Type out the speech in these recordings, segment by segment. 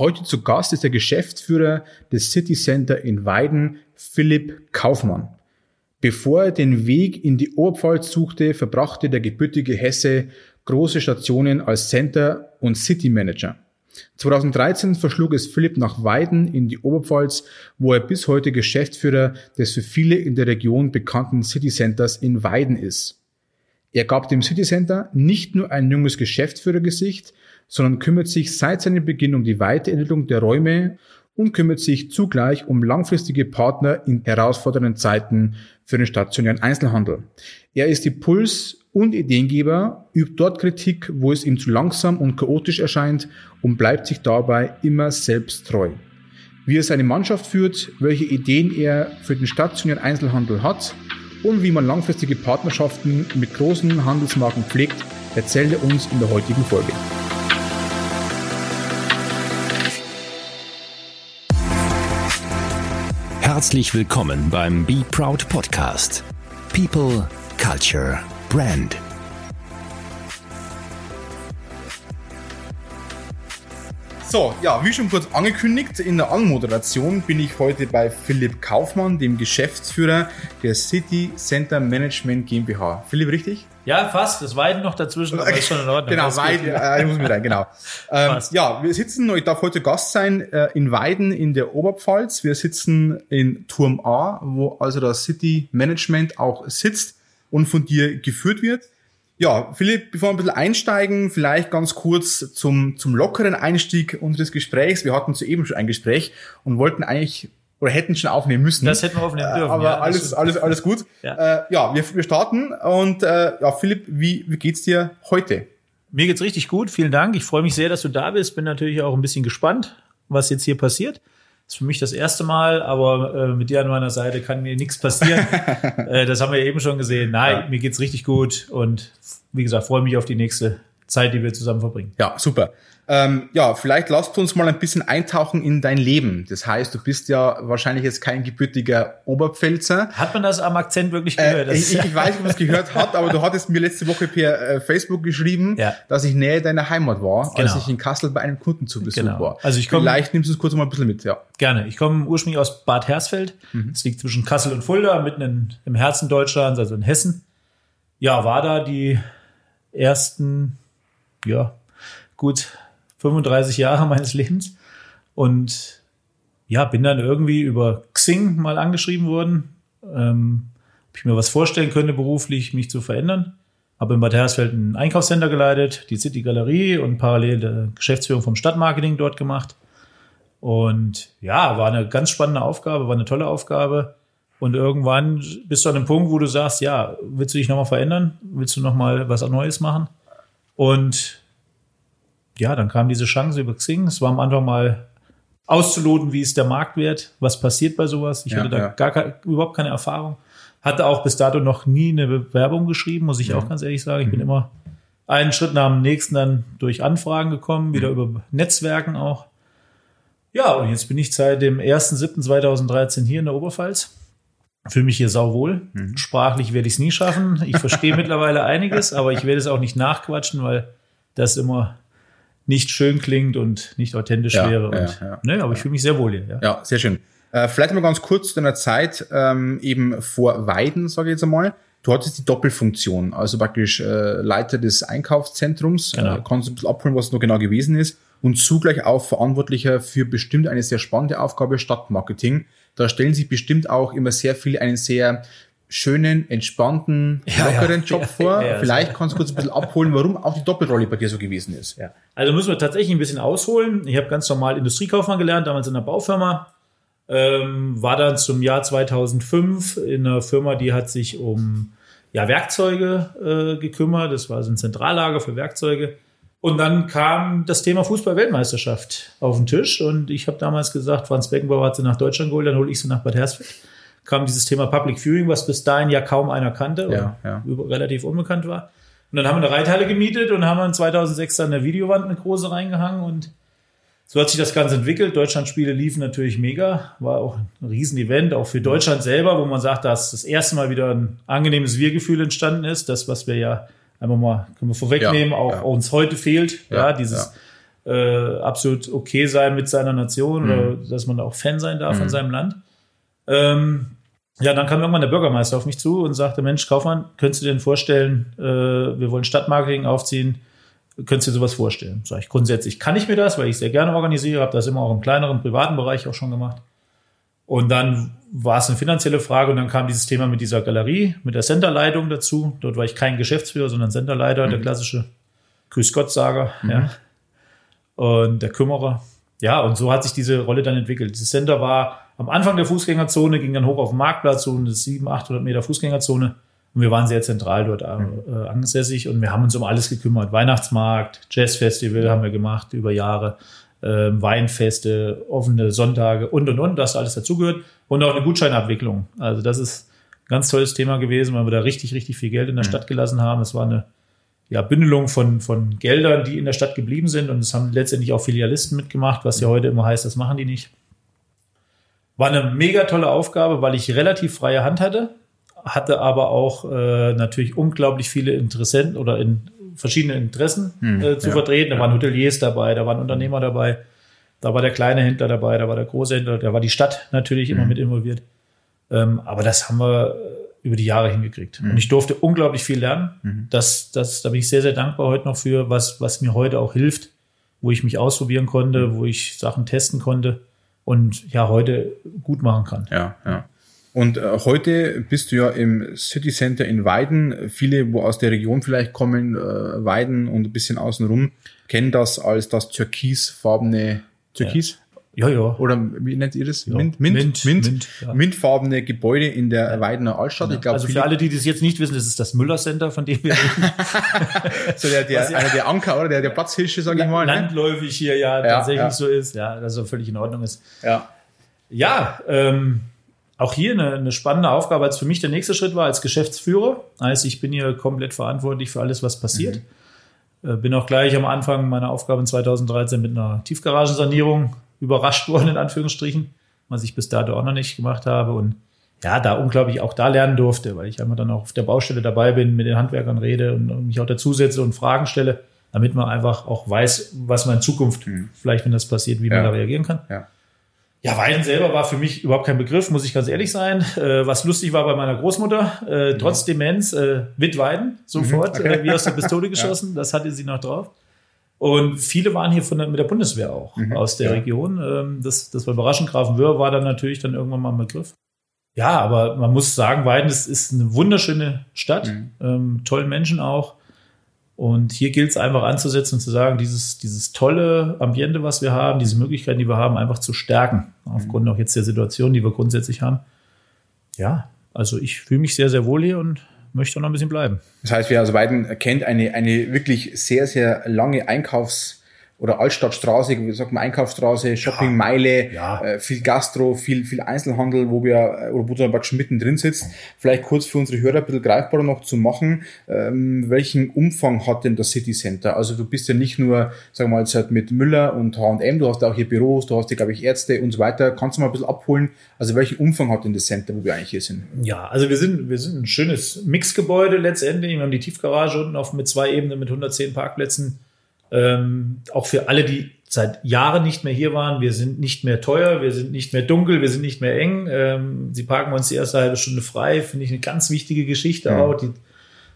Heute zu Gast ist der Geschäftsführer des City Center in Weiden, Philipp Kaufmann. Bevor er den Weg in die Oberpfalz suchte, verbrachte der gebürtige Hesse große Stationen als Center und City Manager. 2013 verschlug es Philipp nach Weiden in die Oberpfalz, wo er bis heute Geschäftsführer des für viele in der Region bekannten City Centers in Weiden ist. Er gab dem City Center nicht nur ein junges Geschäftsführergesicht, sondern kümmert sich seit seinem Beginn um die Weiterentwicklung der Räume und kümmert sich zugleich um langfristige Partner in herausfordernden Zeiten für den stationären Einzelhandel. Er ist die Puls- und Ideengeber, übt dort Kritik, wo es ihm zu langsam und chaotisch erscheint und bleibt sich dabei immer selbst treu. Wie er seine Mannschaft führt, welche Ideen er für den stationären Einzelhandel hat und wie man langfristige Partnerschaften mit großen Handelsmarken pflegt, erzählt er uns in der heutigen Folge. Herzlich willkommen beim Be Proud Podcast. People, Culture, Brand. So, ja, wie schon kurz angekündigt, in der Anmoderation bin ich heute bei Philipp Kaufmann, dem Geschäftsführer der City Center Management GmbH. Philipp, richtig? Ja, fast. Das Weiden noch dazwischen, aber ist schon in Ordnung. genau, Weiden, äh, ich muss mit rein, genau. ähm, ja, wir sitzen, ich darf heute Gast sein, äh, in Weiden in der Oberpfalz. Wir sitzen in Turm A, wo also das City Management auch sitzt und von dir geführt wird. Ja, Philipp, bevor wir ein bisschen einsteigen, vielleicht ganz kurz zum, zum lockeren Einstieg unseres Gesprächs. Wir hatten soeben schon ein Gespräch und wollten eigentlich oder hätten schon aufnehmen müssen. Das hätten wir aufnehmen dürfen. Aber ja, alles, alles, alles gut. Ja, äh, ja wir, wir starten und äh, ja, Philipp, wie, wie geht's dir heute? Mir geht's richtig gut. Vielen Dank. Ich freue mich sehr, dass du da bist. Bin natürlich auch ein bisschen gespannt, was jetzt hier passiert. Das ist für mich das erste Mal, aber äh, mit dir an meiner Seite kann mir nichts passieren. äh, das haben wir eben schon gesehen. Nein, ja. mir geht's richtig gut und wie gesagt, freue mich auf die nächste Zeit, die wir zusammen verbringen. Ja, super. Ähm, ja, vielleicht lasst uns mal ein bisschen eintauchen in dein Leben. Das heißt, du bist ja wahrscheinlich jetzt kein gebürtiger Oberpfälzer. Hat man das am Akzent wirklich gehört? Äh, ich, ich, weiß nicht, ob man es gehört hat, aber du hattest mir letzte Woche per äh, Facebook geschrieben, ja. dass ich näher deiner Heimat war, genau. als ich in Kassel bei einem Kunden zu Besuch genau. war. Also ich komm, Vielleicht nimmst du es kurz mal ein bisschen mit, ja. Gerne. Ich komme ursprünglich aus Bad Hersfeld. Mhm. Es liegt zwischen Kassel und Fulda, mitten in, im Herzen Deutschlands, also in Hessen. Ja, war da die ersten, ja, gut 35 Jahre meines Lebens. Und ja, bin dann irgendwie über Xing mal angeschrieben worden, ähm, ob ich mir was vorstellen könnte, beruflich mich zu verändern. Habe in Bad Hersfeld ein Einkaufscenter geleitet, die City Galerie und parallel die Geschäftsführung vom Stadtmarketing dort gemacht. Und ja, war eine ganz spannende Aufgabe, war eine tolle Aufgabe. Und irgendwann bist du an einem Punkt, wo du sagst, ja, willst du dich nochmal verändern? Willst du nochmal was Neues machen? Und ja, dann kam diese Chance über Xing. Es war am Anfang mal auszuloten, wie ist der Marktwert, was passiert bei sowas. Ich ja, hatte da ja. gar keine, überhaupt keine Erfahrung. Hatte auch bis dato noch nie eine Bewerbung geschrieben, muss ich ja. auch ganz ehrlich sagen. Ich mhm. bin immer einen Schritt nach dem nächsten dann durch Anfragen gekommen, wieder mhm. über Netzwerken auch. Ja, und jetzt bin ich seit dem 1.7.2013 hier in der Oberpfalz. Fühle mich hier sauwohl. Mhm. Sprachlich werde ich es nie schaffen. Ich verstehe mittlerweile einiges, aber ich werde es auch nicht nachquatschen, weil das immer nicht schön klingt und nicht authentisch ja, wäre. Und, ja, ne, aber ich fühle mich sehr wohl hier. Ja, sehr schön. Äh, vielleicht mal ganz kurz zu deiner Zeit ähm, eben vor Weiden, sage ich jetzt einmal. Du hattest die Doppelfunktion, also praktisch äh, Leiter des Einkaufszentrums. Genau. Äh, kannst du ein bisschen abholen, was es noch genau gewesen ist. Und zugleich auch Verantwortlicher für bestimmt eine sehr spannende Aufgabe Stadtmarketing. Da stellen sich bestimmt auch immer sehr viele einen sehr schönen, entspannten, lockeren ja, Job ja, vor. Ja, Vielleicht kannst du kurz ein bisschen abholen, warum auch die Doppelrolle bei dir so gewesen ist. Ja. Also müssen wir tatsächlich ein bisschen ausholen. Ich habe ganz normal Industriekaufmann gelernt, damals in einer Baufirma. Ähm, war dann zum Jahr 2005 in einer Firma, die hat sich um ja, Werkzeuge äh, gekümmert. Das war so ein Zentrallager für Werkzeuge. Und dann kam das Thema Fußball-Weltmeisterschaft auf den Tisch und ich habe damals gesagt, Franz Beckenbauer hat sie nach Deutschland geholt, dann hole ich sie nach Bad Hersfeld kam dieses Thema Public Viewing, was bis dahin ja kaum einer kannte ja, ja. relativ unbekannt war. Und dann haben wir eine Reithalle gemietet und haben dann 2006 dann eine Videowand, eine große reingehangen und so hat sich das Ganze entwickelt. Deutschlandspiele liefen natürlich mega, war auch ein Riesenevent, auch für Deutschland selber, wo man sagt, dass das erste Mal wieder ein angenehmes Wir-Gefühl entstanden ist. Das, was wir ja einfach mal, können wir vorwegnehmen, ja, auch ja. uns heute fehlt. Ja, dieses äh, absolut okay sein mit seiner Nation Mhm. oder dass man auch Fan sein darf von seinem Land. Ähm, ja, dann kam irgendwann der Bürgermeister auf mich zu und sagte, Mensch, Kaufmann, könntest du dir denn vorstellen, äh, wir wollen Stadtmarketing aufziehen, könntest du dir sowas vorstellen? Sag ich, grundsätzlich kann ich mir das, weil ich sehr gerne organisiere, habe das immer auch im kleineren, privaten Bereich auch schon gemacht. Und dann war es eine finanzielle Frage und dann kam dieses Thema mit dieser Galerie, mit der Centerleitung dazu. Dort war ich kein Geschäftsführer, sondern Centerleiter, der klassische Grüß Gott-Sager, ja. Und der Kümmerer. Ja, und so hat sich diese Rolle dann entwickelt. Das Center war am Anfang der Fußgängerzone, ging dann hoch auf den Marktplatz, so eine 700, 800 Meter Fußgängerzone. Und wir waren sehr zentral dort äh, ansässig und wir haben uns um alles gekümmert. Weihnachtsmarkt, Jazzfestival haben wir gemacht über Jahre, ähm, Weinfeste, offene Sonntage und und und, das alles dazugehört. Und auch eine Gutscheinabwicklung. Also das ist ein ganz tolles Thema gewesen, weil wir da richtig, richtig viel Geld in der Stadt gelassen haben. Es war eine ja, Bündelung von, von Geldern, die in der Stadt geblieben sind. Und es haben letztendlich auch Filialisten mitgemacht, was ja heute immer heißt, das machen die nicht. War eine mega tolle Aufgabe, weil ich relativ freie Hand hatte, hatte aber auch äh, natürlich unglaublich viele Interessenten oder in verschiedene Interessen äh, zu ja, vertreten. Da waren Hoteliers dabei, da waren Unternehmer dabei, da war der kleine Händler dabei, da war der große Händler, da war die Stadt natürlich immer mit involviert. Ähm, aber das haben wir äh, über die Jahre hingekriegt. Und ich durfte unglaublich viel lernen. Das, das, da bin ich sehr, sehr dankbar heute noch für, was, was mir heute auch hilft, wo ich mich ausprobieren konnte, wo ich Sachen testen konnte und ja, heute gut machen kann. Ja, ja. Und äh, heute bist du ja im City Center in Weiden. Viele, wo aus der Region vielleicht kommen, äh, Weiden und ein bisschen außenrum, kennen das als das türkisfarbene Türkis. Ja, ja. Oder wie nennt ihr das? Mint, Mint, Mint, Mint, Mint, ja. mintfarbene Gebäude in der Weidener Altstadt. Ich glaube, also für alle, die das jetzt nicht wissen, das ist das Müller Center, von dem wir reden. so der, der, ja- einer der Anker oder der, der Platzhirsche, sag ich mal. Ne? landläufig hier ja, Ja, tatsächlich ja. so ist. Ja, dass er völlig in Ordnung ist. Ja. Ja, ähm, auch hier eine, eine spannende Aufgabe, als für mich der nächste Schritt war als Geschäftsführer. Heißt, ich bin hier komplett verantwortlich für alles, was passiert. Äh, bin auch gleich am Anfang meiner Aufgabe in 2013 mit einer Tiefgaragensanierung überrascht worden, in Anführungsstrichen, was ich bis dato auch noch nicht gemacht habe. Und ja, da unglaublich auch da lernen durfte, weil ich einmal dann auch auf der Baustelle dabei bin, mit den Handwerkern rede und, mich auch dazusetze und Fragen stelle, damit man einfach auch weiß, was man in Zukunft, vielleicht wenn das passiert, wie Ja. man da reagieren kann. Ja. Ja, Weiden selber war für mich überhaupt kein Begriff, muss ich ganz ehrlich sein. Äh, was lustig war bei meiner Großmutter, äh, trotz Demenz, äh, Wittweiden, sofort, Mhm. okay. äh, wie aus der Pistole geschossen, das hatte sie noch drauf. Und viele waren hier von der, mit der Bundeswehr auch Mhm. aus der Ja. Region. Ähm, das, das war überraschend. Grafenwöhr war dann natürlich dann irgendwann mal ein Begriff. Ja, aber man muss sagen, Weiden ist, ist eine wunderschöne Stadt, Mhm. ähm, tollen Menschen auch. Und hier gilt es einfach anzusetzen und zu sagen, dieses, dieses tolle Ambiente, was wir haben, diese Möglichkeiten, die wir haben, einfach zu stärken. Aufgrund auch jetzt der Situation, die wir grundsätzlich haben. Ja, also ich fühle mich sehr, sehr wohl hier und möchte noch ein bisschen bleiben. Das heißt, wer aus Weiden kennt, eine, eine wirklich sehr, sehr lange Einkaufs- oder Altstadtstraße, wie sagt man, Einkaufsstraße, Shoppingmeile, Ja. äh, viel Gastro, viel, viel Einzelhandel, wo wir, äh, oder wo du praktisch mittendrin sitzt. Vielleicht kurz für unsere Hörer ein bisschen greifbarer noch zu machen, ähm, welchen Umfang hat denn das City Center? Also du bist ja nicht nur, sagen wir mal, jetzt halt mit Müller und H&M, du hast auch hier Büros, du hast hier, glaube ich, Ärzte und so weiter. Kannst du mal ein bisschen abholen? Also welchen Umfang hat denn das Center, wo wir eigentlich hier sind? Ja, also wir sind, wir sind ein schönes Mixgebäude letztendlich. Wir haben die Tiefgarage unten auf, mit zwei Ebenen mit 110 Parkplätzen. Ähm, auch für alle, die seit Jahren nicht mehr hier waren, wir sind nicht mehr teuer, wir sind nicht mehr dunkel, wir sind nicht mehr eng. Ähm, sie parken uns die erste halbe Stunde frei, finde ich eine ganz wichtige Geschichte auch. Die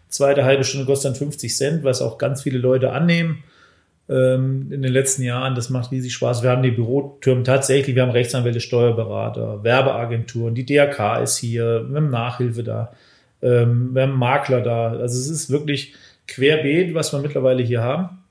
zweite halbe Stunde kostet dann 50 Cent, was auch ganz viele Leute annehmen ähm, in den letzten Jahren. Das macht riesig Spaß. Wir haben die Bürotürme tatsächlich, wir haben Rechtsanwälte, Steuerberater, Werbeagenturen, die DRK ist hier, wir haben Nachhilfe da, ähm, wir haben Makler da. Also es ist wirklich querbeet, was wir mittlerweile hier haben.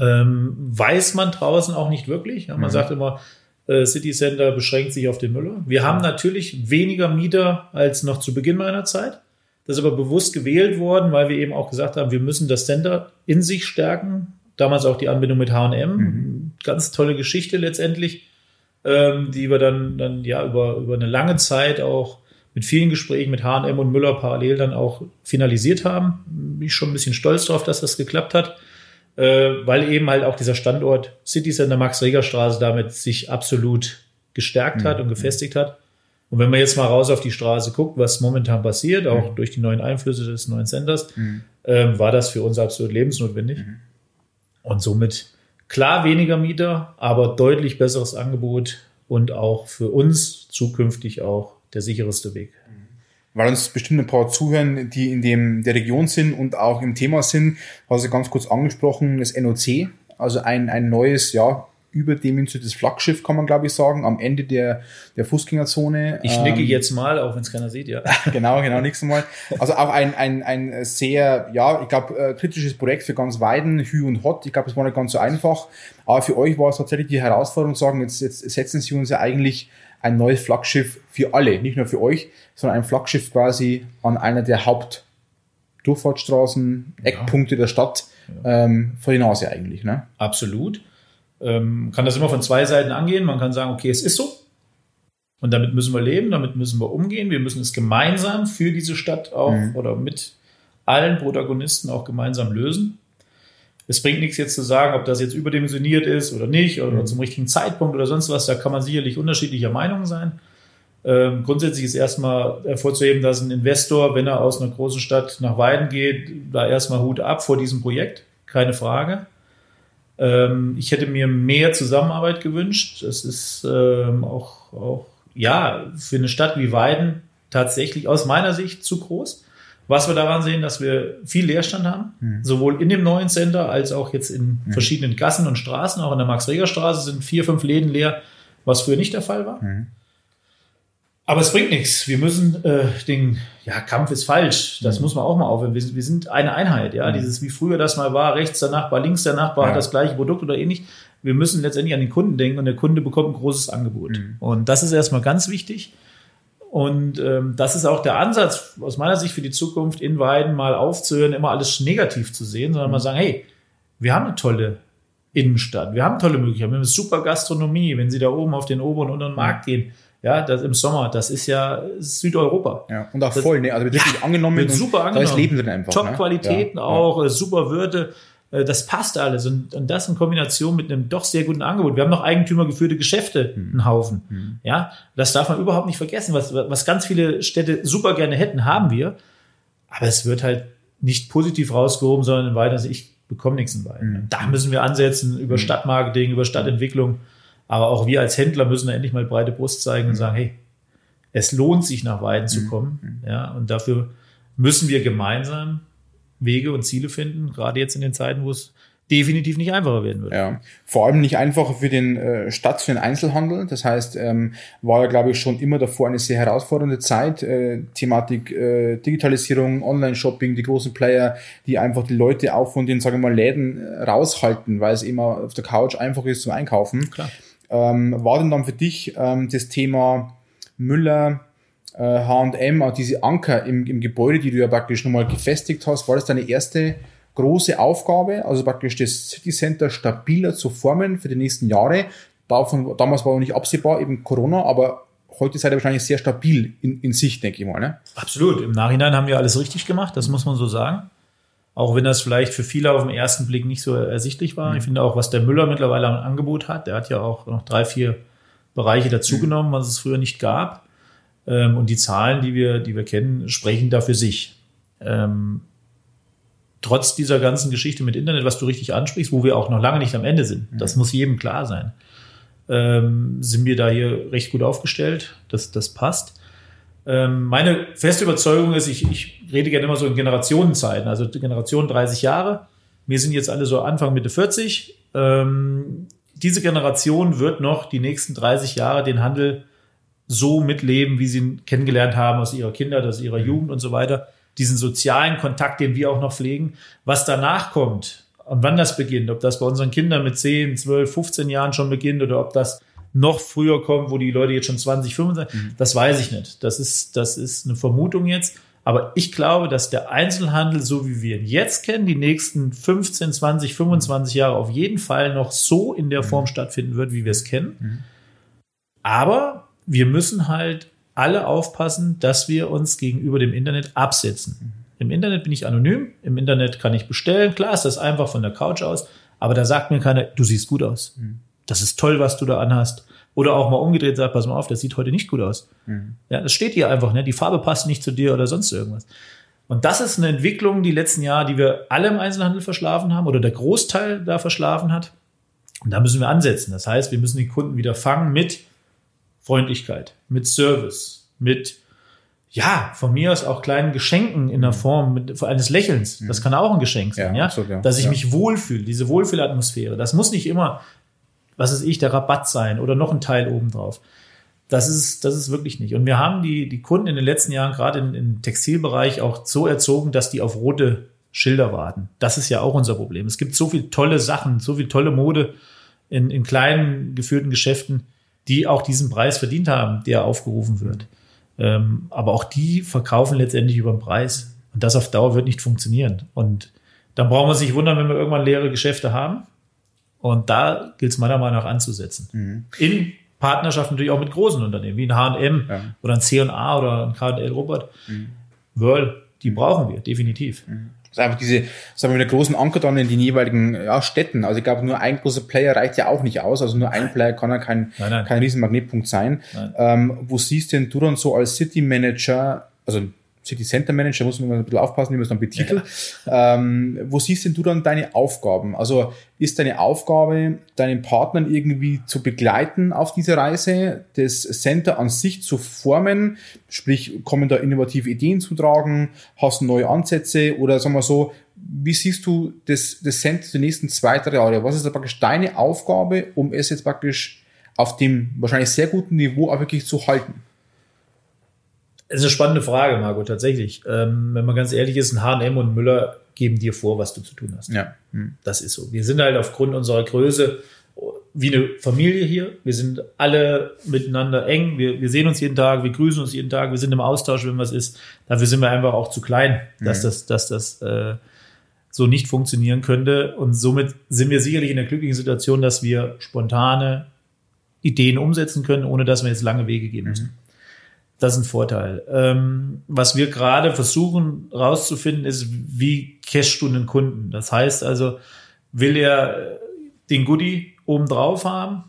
Ähm, weiß man draußen auch nicht wirklich. Ja, man sagt immer, äh, City Center beschränkt sich auf den Müller. Wir haben natürlich weniger Mieter als noch zu Beginn meiner Zeit. Das ist aber bewusst gewählt worden, weil wir eben auch gesagt haben, wir müssen das Center in sich stärken. Damals auch die Anbindung mit H&M. Ganz tolle Geschichte letztendlich, ähm, die wir dann, dann ja über, über eine lange Zeit auch mit vielen Gesprächen mit H&M und Müller parallel dann auch finalisiert haben. Bin ich schon ein bisschen stolz drauf, dass das geklappt hat, äh, weil eben halt auch dieser Standort City Center Max-Reger-Straße damit sich absolut gestärkt hat und gefestigt hat. Und wenn man jetzt mal raus auf die Straße guckt, was momentan passiert, auch durch die neuen Einflüsse des neuen Centers, ähm, war das für uns absolut lebensnotwendig. Und somit Klar weniger Mieter, aber deutlich besseres Angebot und auch für uns zukünftig auch der sicherste Weg. Weil uns bestimmt ein paar zuhören, die in dem, der Region sind und auch im Thema sind. Hast du ganz kurz angesprochen, das NOC, also ein, ein neues, ja, überdimensioniertes Flaggschiff, kann man glaube ich sagen, am Ende der, der Fußgängerzone. Ich nicke ähm, jetzt mal, auch wenn es keiner sieht, ja. genau, genau, nächstes Mal. Also auch ein, ein, ein sehr, ja, ich glaube, äh, kritisches Projekt für ganz Weiden, Hü und Hot. Ich glaube, es war nicht ganz so einfach. Aber für euch war es tatsächlich die Herausforderung, sagen, jetzt, jetzt setzen Sie uns ja eigentlich ein neues Flaggschiff für alle, nicht nur für euch, sondern ein Flaggschiff quasi an einer der Hauptdurchfahrtsstraßen, Eckpunkte ja. der Stadt ja. ähm, vor die Nase eigentlich. Ne? Absolut. Ähm, kann das immer von zwei Seiten angehen. Man kann sagen, okay, es ist so. Und damit müssen wir leben, damit müssen wir umgehen. Wir müssen es gemeinsam für diese Stadt auch mhm. oder mit allen Protagonisten auch gemeinsam lösen. Es bringt nichts jetzt zu sagen, ob das jetzt überdimensioniert ist oder nicht oder mhm. zum richtigen Zeitpunkt oder sonst was. Da kann man sicherlich unterschiedlicher Meinung sein. Ähm, grundsätzlich ist erstmal hervorzuheben, dass ein Investor, wenn er aus einer großen Stadt nach Weiden geht, da erstmal Hut ab vor diesem Projekt. Keine Frage. Ähm, ich hätte mir mehr Zusammenarbeit gewünscht. Es ist ähm, auch, auch, ja, für eine Stadt wie Weiden tatsächlich aus meiner Sicht zu groß. Was wir daran sehen, dass wir viel Leerstand haben, mhm. sowohl in dem neuen Center als auch jetzt in mhm. verschiedenen Gassen und Straßen. Auch in der Max-Reger-Straße sind vier, fünf Läden leer, was früher nicht der Fall war. Mhm. Aber es bringt nichts. Wir müssen äh, den, ja, Kampf ist falsch. Das mhm. muss man auch mal aufhören. Wir, wir, sind eine Einheit, ja. Mhm. Dieses, wie früher das mal war, rechts der Nachbar, links der Nachbar ja. hat das gleiche Produkt oder ähnlich. Wir müssen letztendlich an den Kunden denken und der Kunde bekommt ein großes Angebot. Mhm. Und das ist erstmal ganz wichtig. Und ähm, das ist auch der Ansatz aus meiner Sicht für die Zukunft in Weiden mal aufzuhören, immer alles negativ zu sehen, sondern mal mhm. sagen, hey, wir haben eine tolle Innenstadt, wir haben tolle Möglichkeiten, wir haben eine super Gastronomie, wenn Sie da oben auf den oberen und unteren Markt gehen, ja, das im Sommer, das ist ja Südeuropa. Ja, und auch das, voll, ne? Also wird wirklich ja, angenommen. Wird super angenommen. Da ist Leben drin einfach. Top-Qualitäten ne? ja, auch, ja. Äh, super Würde. Äh, das passt alles. Und, und das in Kombination mit einem doch sehr guten Angebot. Wir haben noch eigentümergeführte Geschäfte, hm. einen Haufen. Hm. Ja, das darf man überhaupt nicht vergessen. Was, was ganz viele Städte super gerne hätten, haben wir. Aber es wird halt nicht positiv rausgehoben, sondern in weiter Sicht, ich bekomme nichts in Weiden. Hm. Da müssen wir ansetzen über. Stadtmarketing, über Stadtentwicklung. Aber auch wir als Händler müssen da endlich mal breite Brust zeigen und mhm. sagen, hey, es lohnt sich nach Weiden zu mhm. kommen. Mhm. Ja, und dafür müssen wir gemeinsam Wege und Ziele finden, gerade jetzt in den Zeiten, wo es definitiv nicht einfacher werden wird. Ja, vor allem nicht einfacher für den äh, Stadt, für den Einzelhandel. Das heißt, ähm, war ja, glaube ich, schon immer davor eine sehr herausfordernde Zeit. Äh, Thematik äh, Digitalisierung, Online-Shopping, die großen Player, die einfach die Leute auch von den, sagen wir mal, Läden äh, raushalten, weil es immer auf der Couch einfach ist zum Einkaufen. Klar. Ähm, war denn dann für dich ähm, das Thema Müller, H&M, auch diese Anker im, im Gebäude, die du ja praktisch nochmal gefestigt hast, war das deine erste große Aufgabe, also praktisch das City Center stabiler zu formen für die nächsten Jahre. Davon, damals war noch nicht absehbar, eben Corona, aber heute seid ihr wahrscheinlich sehr stabil in, in Sicht, denke ich mal. Ne? Absolut. Im Nachhinein haben wir alles richtig gemacht, das muss man so sagen. Auch wenn das vielleicht für viele auf den ersten Blick nicht so ersichtlich war. Mhm. Ich finde auch, was der Müller mittlerweile am Angebot hat, der hat ja auch noch drei, vier Bereiche dazugenommen, mhm. was es früher nicht gab. Ähm, und die Zahlen, die wir, die wir kennen, sprechen da für sich. Ähm, trotz dieser ganzen Geschichte mit Internet, was du richtig ansprichst, wo wir auch noch lange nicht am Ende sind, mhm. das muss jedem klar sein, ähm, sind wir da hier recht gut aufgestellt. Das, das passt. Ähm, meine feste Überzeugung ist, ich, ich rede gerne immer so in Generationenzeiten, also Generation 30 Jahre. Wir sind jetzt alle so Anfang, Mitte 40. Ähm, diese Generation wird noch die nächsten 30 Jahre den Handel so mitleben, wie sie ihn kennengelernt haben aus ihrer Kindheit, aus ihrer Jugend und so weiter. Diesen sozialen Kontakt, den wir auch noch pflegen. Was danach kommt und wann das beginnt, ob das bei unseren Kindern mit 10, 12, 15 Jahren schon beginnt oder ob das noch früher kommt, wo die Leute jetzt schon 20, 25, mhm. das weiß ich nicht. Das ist, das ist eine Vermutung jetzt. Aber ich glaube, dass der Einzelhandel, so wie wir ihn jetzt kennen, die nächsten 15, 20, 25 Jahre auf jeden Fall noch so in der mhm. Form stattfinden wird, wie wir es kennen. Mhm. Aber wir müssen halt alle aufpassen, dass wir uns gegenüber dem Internet absetzen. Im Internet bin ich anonym, im Internet kann ich bestellen. Klar ist das einfach von der Couch aus, aber da sagt mir keiner, du siehst gut aus. Mhm das ist toll, was du da anhast. Oder auch mal umgedreht sagt, pass mal auf, das sieht heute nicht gut aus. Mhm. Ja, das steht hier einfach, ne? Die Farbe passt nicht zu dir oder sonst irgendwas. Und das ist eine Entwicklung, die letzten Jahre, die wir alle im Einzelhandel verschlafen haben oder der Großteil da verschlafen hat. Und da müssen wir ansetzen. Das heißt, wir müssen den Kunden wieder fangen mit Freundlichkeit, mit Service, mit ja, von mir aus auch kleinen Geschenken in der mhm. Form mit, eines Lächelns. Das mhm. kann auch ein Geschenk sein, ja. ja? Absolut, ja. Dass ich ja. mich wohlfühle, diese Wohlfühlatmosphäre. Das muss nicht immer, was ist ich, der Rabatt sein oder noch ein Teil obendrauf. Das ist, das ist wirklich nicht. Und wir haben die, die Kunden in den letzten Jahren gerade im Textilbereich auch so erzogen, dass die auf rote Schilder warten. Das ist ja auch unser Problem. Es gibt so viel tolle Sachen, so viel tolle Mode in, in kleinen geführten Geschäften, die auch diesen Preis verdient haben, der aufgerufen wird. Ähm, aber auch die verkaufen letztendlich über den Preis. Und das auf Dauer wird nicht funktionieren. Und dann brauchen wir sich wundern, wenn wir irgendwann leere Geschäfte haben. Und da gilt es meiner Meinung nach anzusetzen. Mhm. In Partnerschaft natürlich auch mit großen Unternehmen, wie ein H&M ja. oder ein C&A oder ein K&L Robert. Mhm. Whirl, die brauchen wir, definitiv. Mhm. Das ist einfach diese, sagen wir, mit der großen Anker dann in den jeweiligen ja, Städten. Also ich glaube, nur ein großer Player reicht ja auch nicht aus. Also nur ein Player kann ja kein, nein, nein. kein Riesenmagnetpunkt sein. Ähm, wo siehst denn du dann so als City Manager, also City Center Manager, muss man ein bisschen aufpassen, wie man es dann betitelt. Ja. Ähm, wo siehst denn du dann deine Aufgaben? Also ist deine Aufgabe, deinen Partnern irgendwie zu begleiten auf dieser Reise, das Center an sich zu formen, sprich, kommen da innovative Ideen zu tragen, hast du neue Ansätze oder sagen wir so, wie siehst du das, das Center die nächsten zwei, drei Jahre? Was ist da praktisch deine Aufgabe, um es jetzt praktisch auf dem wahrscheinlich sehr guten Niveau auch wirklich zu halten? Das ist eine spannende Frage, Margot, tatsächlich. Ähm, wenn man ganz ehrlich ist, ein H&M und Müller geben dir vor, was du zu tun hast. Ja. Hm. Das ist so. Wir sind halt aufgrund unserer Größe wie eine Familie hier. Wir sind alle miteinander eng. Wir, wir sehen uns jeden Tag, wir grüßen uns jeden Tag, wir sind im Austausch, wenn was ist. Dafür sind wir einfach auch zu klein, dass mhm. das, dass das äh, so nicht funktionieren könnte. Und somit sind wir sicherlich in der glücklichen Situation, dass wir spontane Ideen umsetzen können, ohne dass wir jetzt lange Wege gehen müssen. Mhm. Das ist ein Vorteil. Ähm, was wir gerade versuchen rauszufinden, ist, wie cashst du einen Kunden? Das heißt also, will er den Goodie obendrauf haben?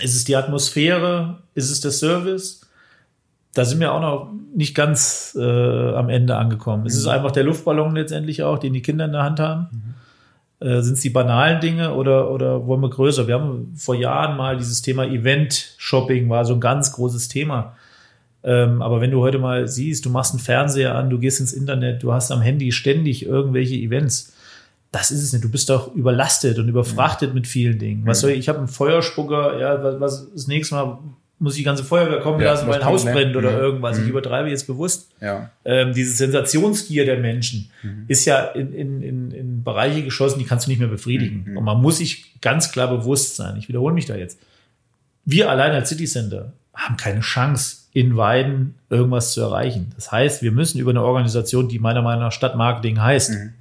Ist es die Atmosphäre? Ist es der Service? Da sind wir auch noch nicht ganz äh, am Ende angekommen. Mhm. Ist es einfach der Luftballon letztendlich auch, den die Kinder in der Hand haben? Mhm. Äh, Sind es die banalen Dinge oder, oder wollen wir größer? Wir haben vor Jahren mal dieses Thema Event-Shopping, war so ein ganz großes Thema ähm, aber wenn du heute mal siehst, du machst einen Fernseher an, du gehst ins Internet, du hast am Handy ständig irgendwelche Events. Das ist es nicht. Du bist doch überlastet und überfrachtet ja. mit vielen Dingen. Was soll ich? Ich habe einen Feuerspucker, ja, was, was das nächste Mal muss ich die ganze Feuerwehr kommen ja, lassen, weil ein Haus ne? brennt oder mhm. irgendwas. Ich mhm. übertreibe jetzt bewusst. Ja. Ähm, diese Sensationsgier der Menschen mhm. ist ja in, in, in, in Bereiche geschossen, die kannst du nicht mehr befriedigen. Mhm. Und man muss sich ganz klar bewusst sein. Ich wiederhole mich da jetzt. Wir allein als City Center haben keine Chance, in Weiden irgendwas zu erreichen. Das heißt, wir müssen über eine Organisation, die meiner Meinung nach Stadtmarketing heißt, mhm.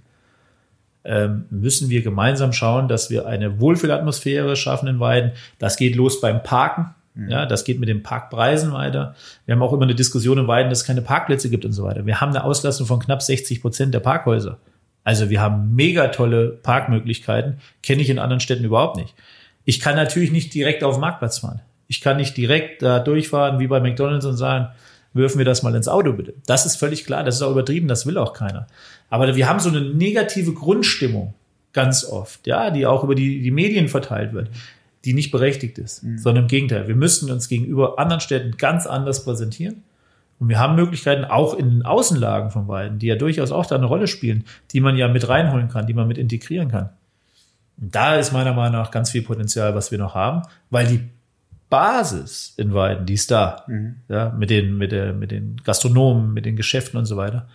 ähm, müssen wir gemeinsam schauen, dass wir eine Wohlfühlatmosphäre schaffen in Weiden. Das geht los beim Parken. Mhm. Ja, das geht mit den Parkpreisen weiter. Wir haben auch immer eine Diskussion in Weiden, dass es keine Parkplätze gibt und so weiter. Wir haben eine Auslastung von knapp 60 Prozent der Parkhäuser. Also wir haben mega tolle Parkmöglichkeiten. Kenne ich in anderen Städten überhaupt nicht. Ich kann natürlich nicht direkt auf den Marktplatz fahren. Ich kann nicht direkt da durchfahren wie bei McDonalds und sagen, wirfen wir das mal ins Auto bitte. Das ist völlig klar, das ist auch übertrieben, das will auch keiner. Aber wir haben so eine negative Grundstimmung ganz oft, ja, die auch über die, die Medien verteilt wird, die nicht berechtigt ist, mhm. sondern im Gegenteil. Wir müssten uns gegenüber anderen Städten ganz anders präsentieren. Und wir haben Möglichkeiten auch in den Außenlagen von beiden, die ja durchaus auch da eine Rolle spielen, die man ja mit reinholen kann, die man mit integrieren kann. Und da ist meiner Meinung nach ganz viel Potenzial, was wir noch haben, weil die Basis in Weiden, die ist da. Mhm. Ja, mit den, mit der, mit den Gastronomen, mit den Geschäften und so weiter.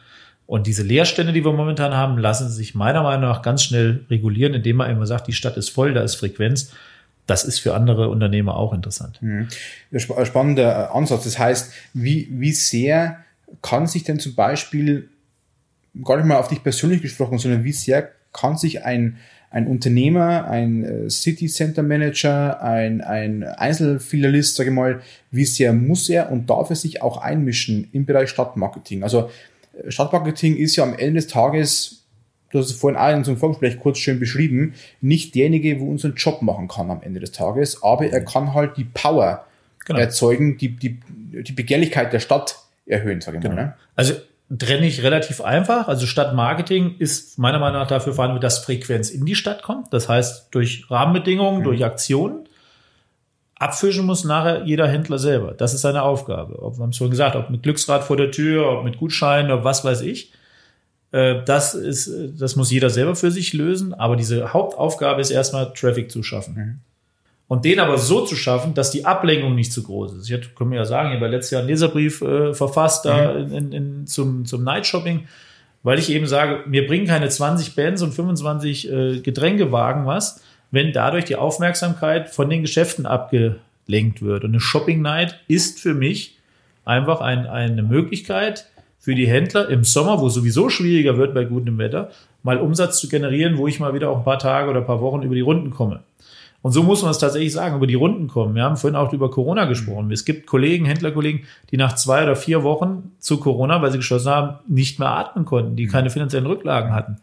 Und diese Leerstände, die wir momentan haben, lassen sich meiner Meinung nach ganz schnell regulieren, indem man immer sagt, die Stadt ist voll, da ist Frequenz. Das ist für andere Unternehmer auch interessant. Mhm. Spannender Ansatz. Das heißt, wie, wie sehr kann sich denn zum Beispiel, gar nicht mal auf dich persönlich gesprochen, sondern wie sehr kann sich ein, ein Unternehmer, ein äh, City Center Manager, ein, ein Einzelfilialist, sage ich mal, wie sehr muss er und darf er sich auch einmischen im Bereich Stadtmarketing? Also äh, Stadtmarketing ist ja am Ende des Tages, du hast es vorhin auch in unserem Vorgespräch kurz schön beschrieben, nicht derjenige, wo unseren Job machen kann am Ende des Tages, aber er kann halt die Power genau. erzeugen, die, die, die Begehrlichkeit der Stadt erhöhen, sage ich genau. mal. Ne? Also trenne ich relativ einfach. Also Stadtmarketing ist meiner Meinung nach dafür verantwortlich, dass Frequenz in die Stadt kommt. Das heißt, durch Rahmenbedingungen, mhm. durch Aktionen. Abfischen muss nachher jeder Händler selber. Das ist seine Aufgabe. Ob, wir haben es vorhin gesagt, ob mit Glücksrad vor der Tür, ob mit Gutscheinen, ob was weiß ich. Äh, das ist, das muss jeder selber für sich lösen. Aber diese Hauptaufgabe ist erstmal Traffic zu schaffen. Mhm. Und den aber so zu schaffen, dass die Ablenkung nicht zu groß ist. Ich hätte, können wir ja sagen, ich habe letztes Jahr einen Leserbrief äh, verfasst da mhm. in, in, zum, zum Night Shopping, weil ich eben sage, mir bringen keine 20 Bands und 25 äh, Getränkewagen was, wenn dadurch die Aufmerksamkeit von den Geschäften abgelenkt wird. Und eine Shopping Night ist für mich einfach ein, eine Möglichkeit für die Händler im Sommer, wo sowieso schwieriger wird bei gutem Wetter, mal Umsatz zu generieren, wo ich mal wieder auch ein paar Tage oder ein paar Wochen über die Runden komme. Und so muss man es tatsächlich sagen, über die Runden kommen. Wir haben vorhin auch über Corona gesprochen. Es gibt Kollegen, Händlerkollegen, die nach zwei oder vier Wochen zu Corona, weil sie geschlossen haben, nicht mehr atmen konnten, die keine finanziellen Rücklagen hatten.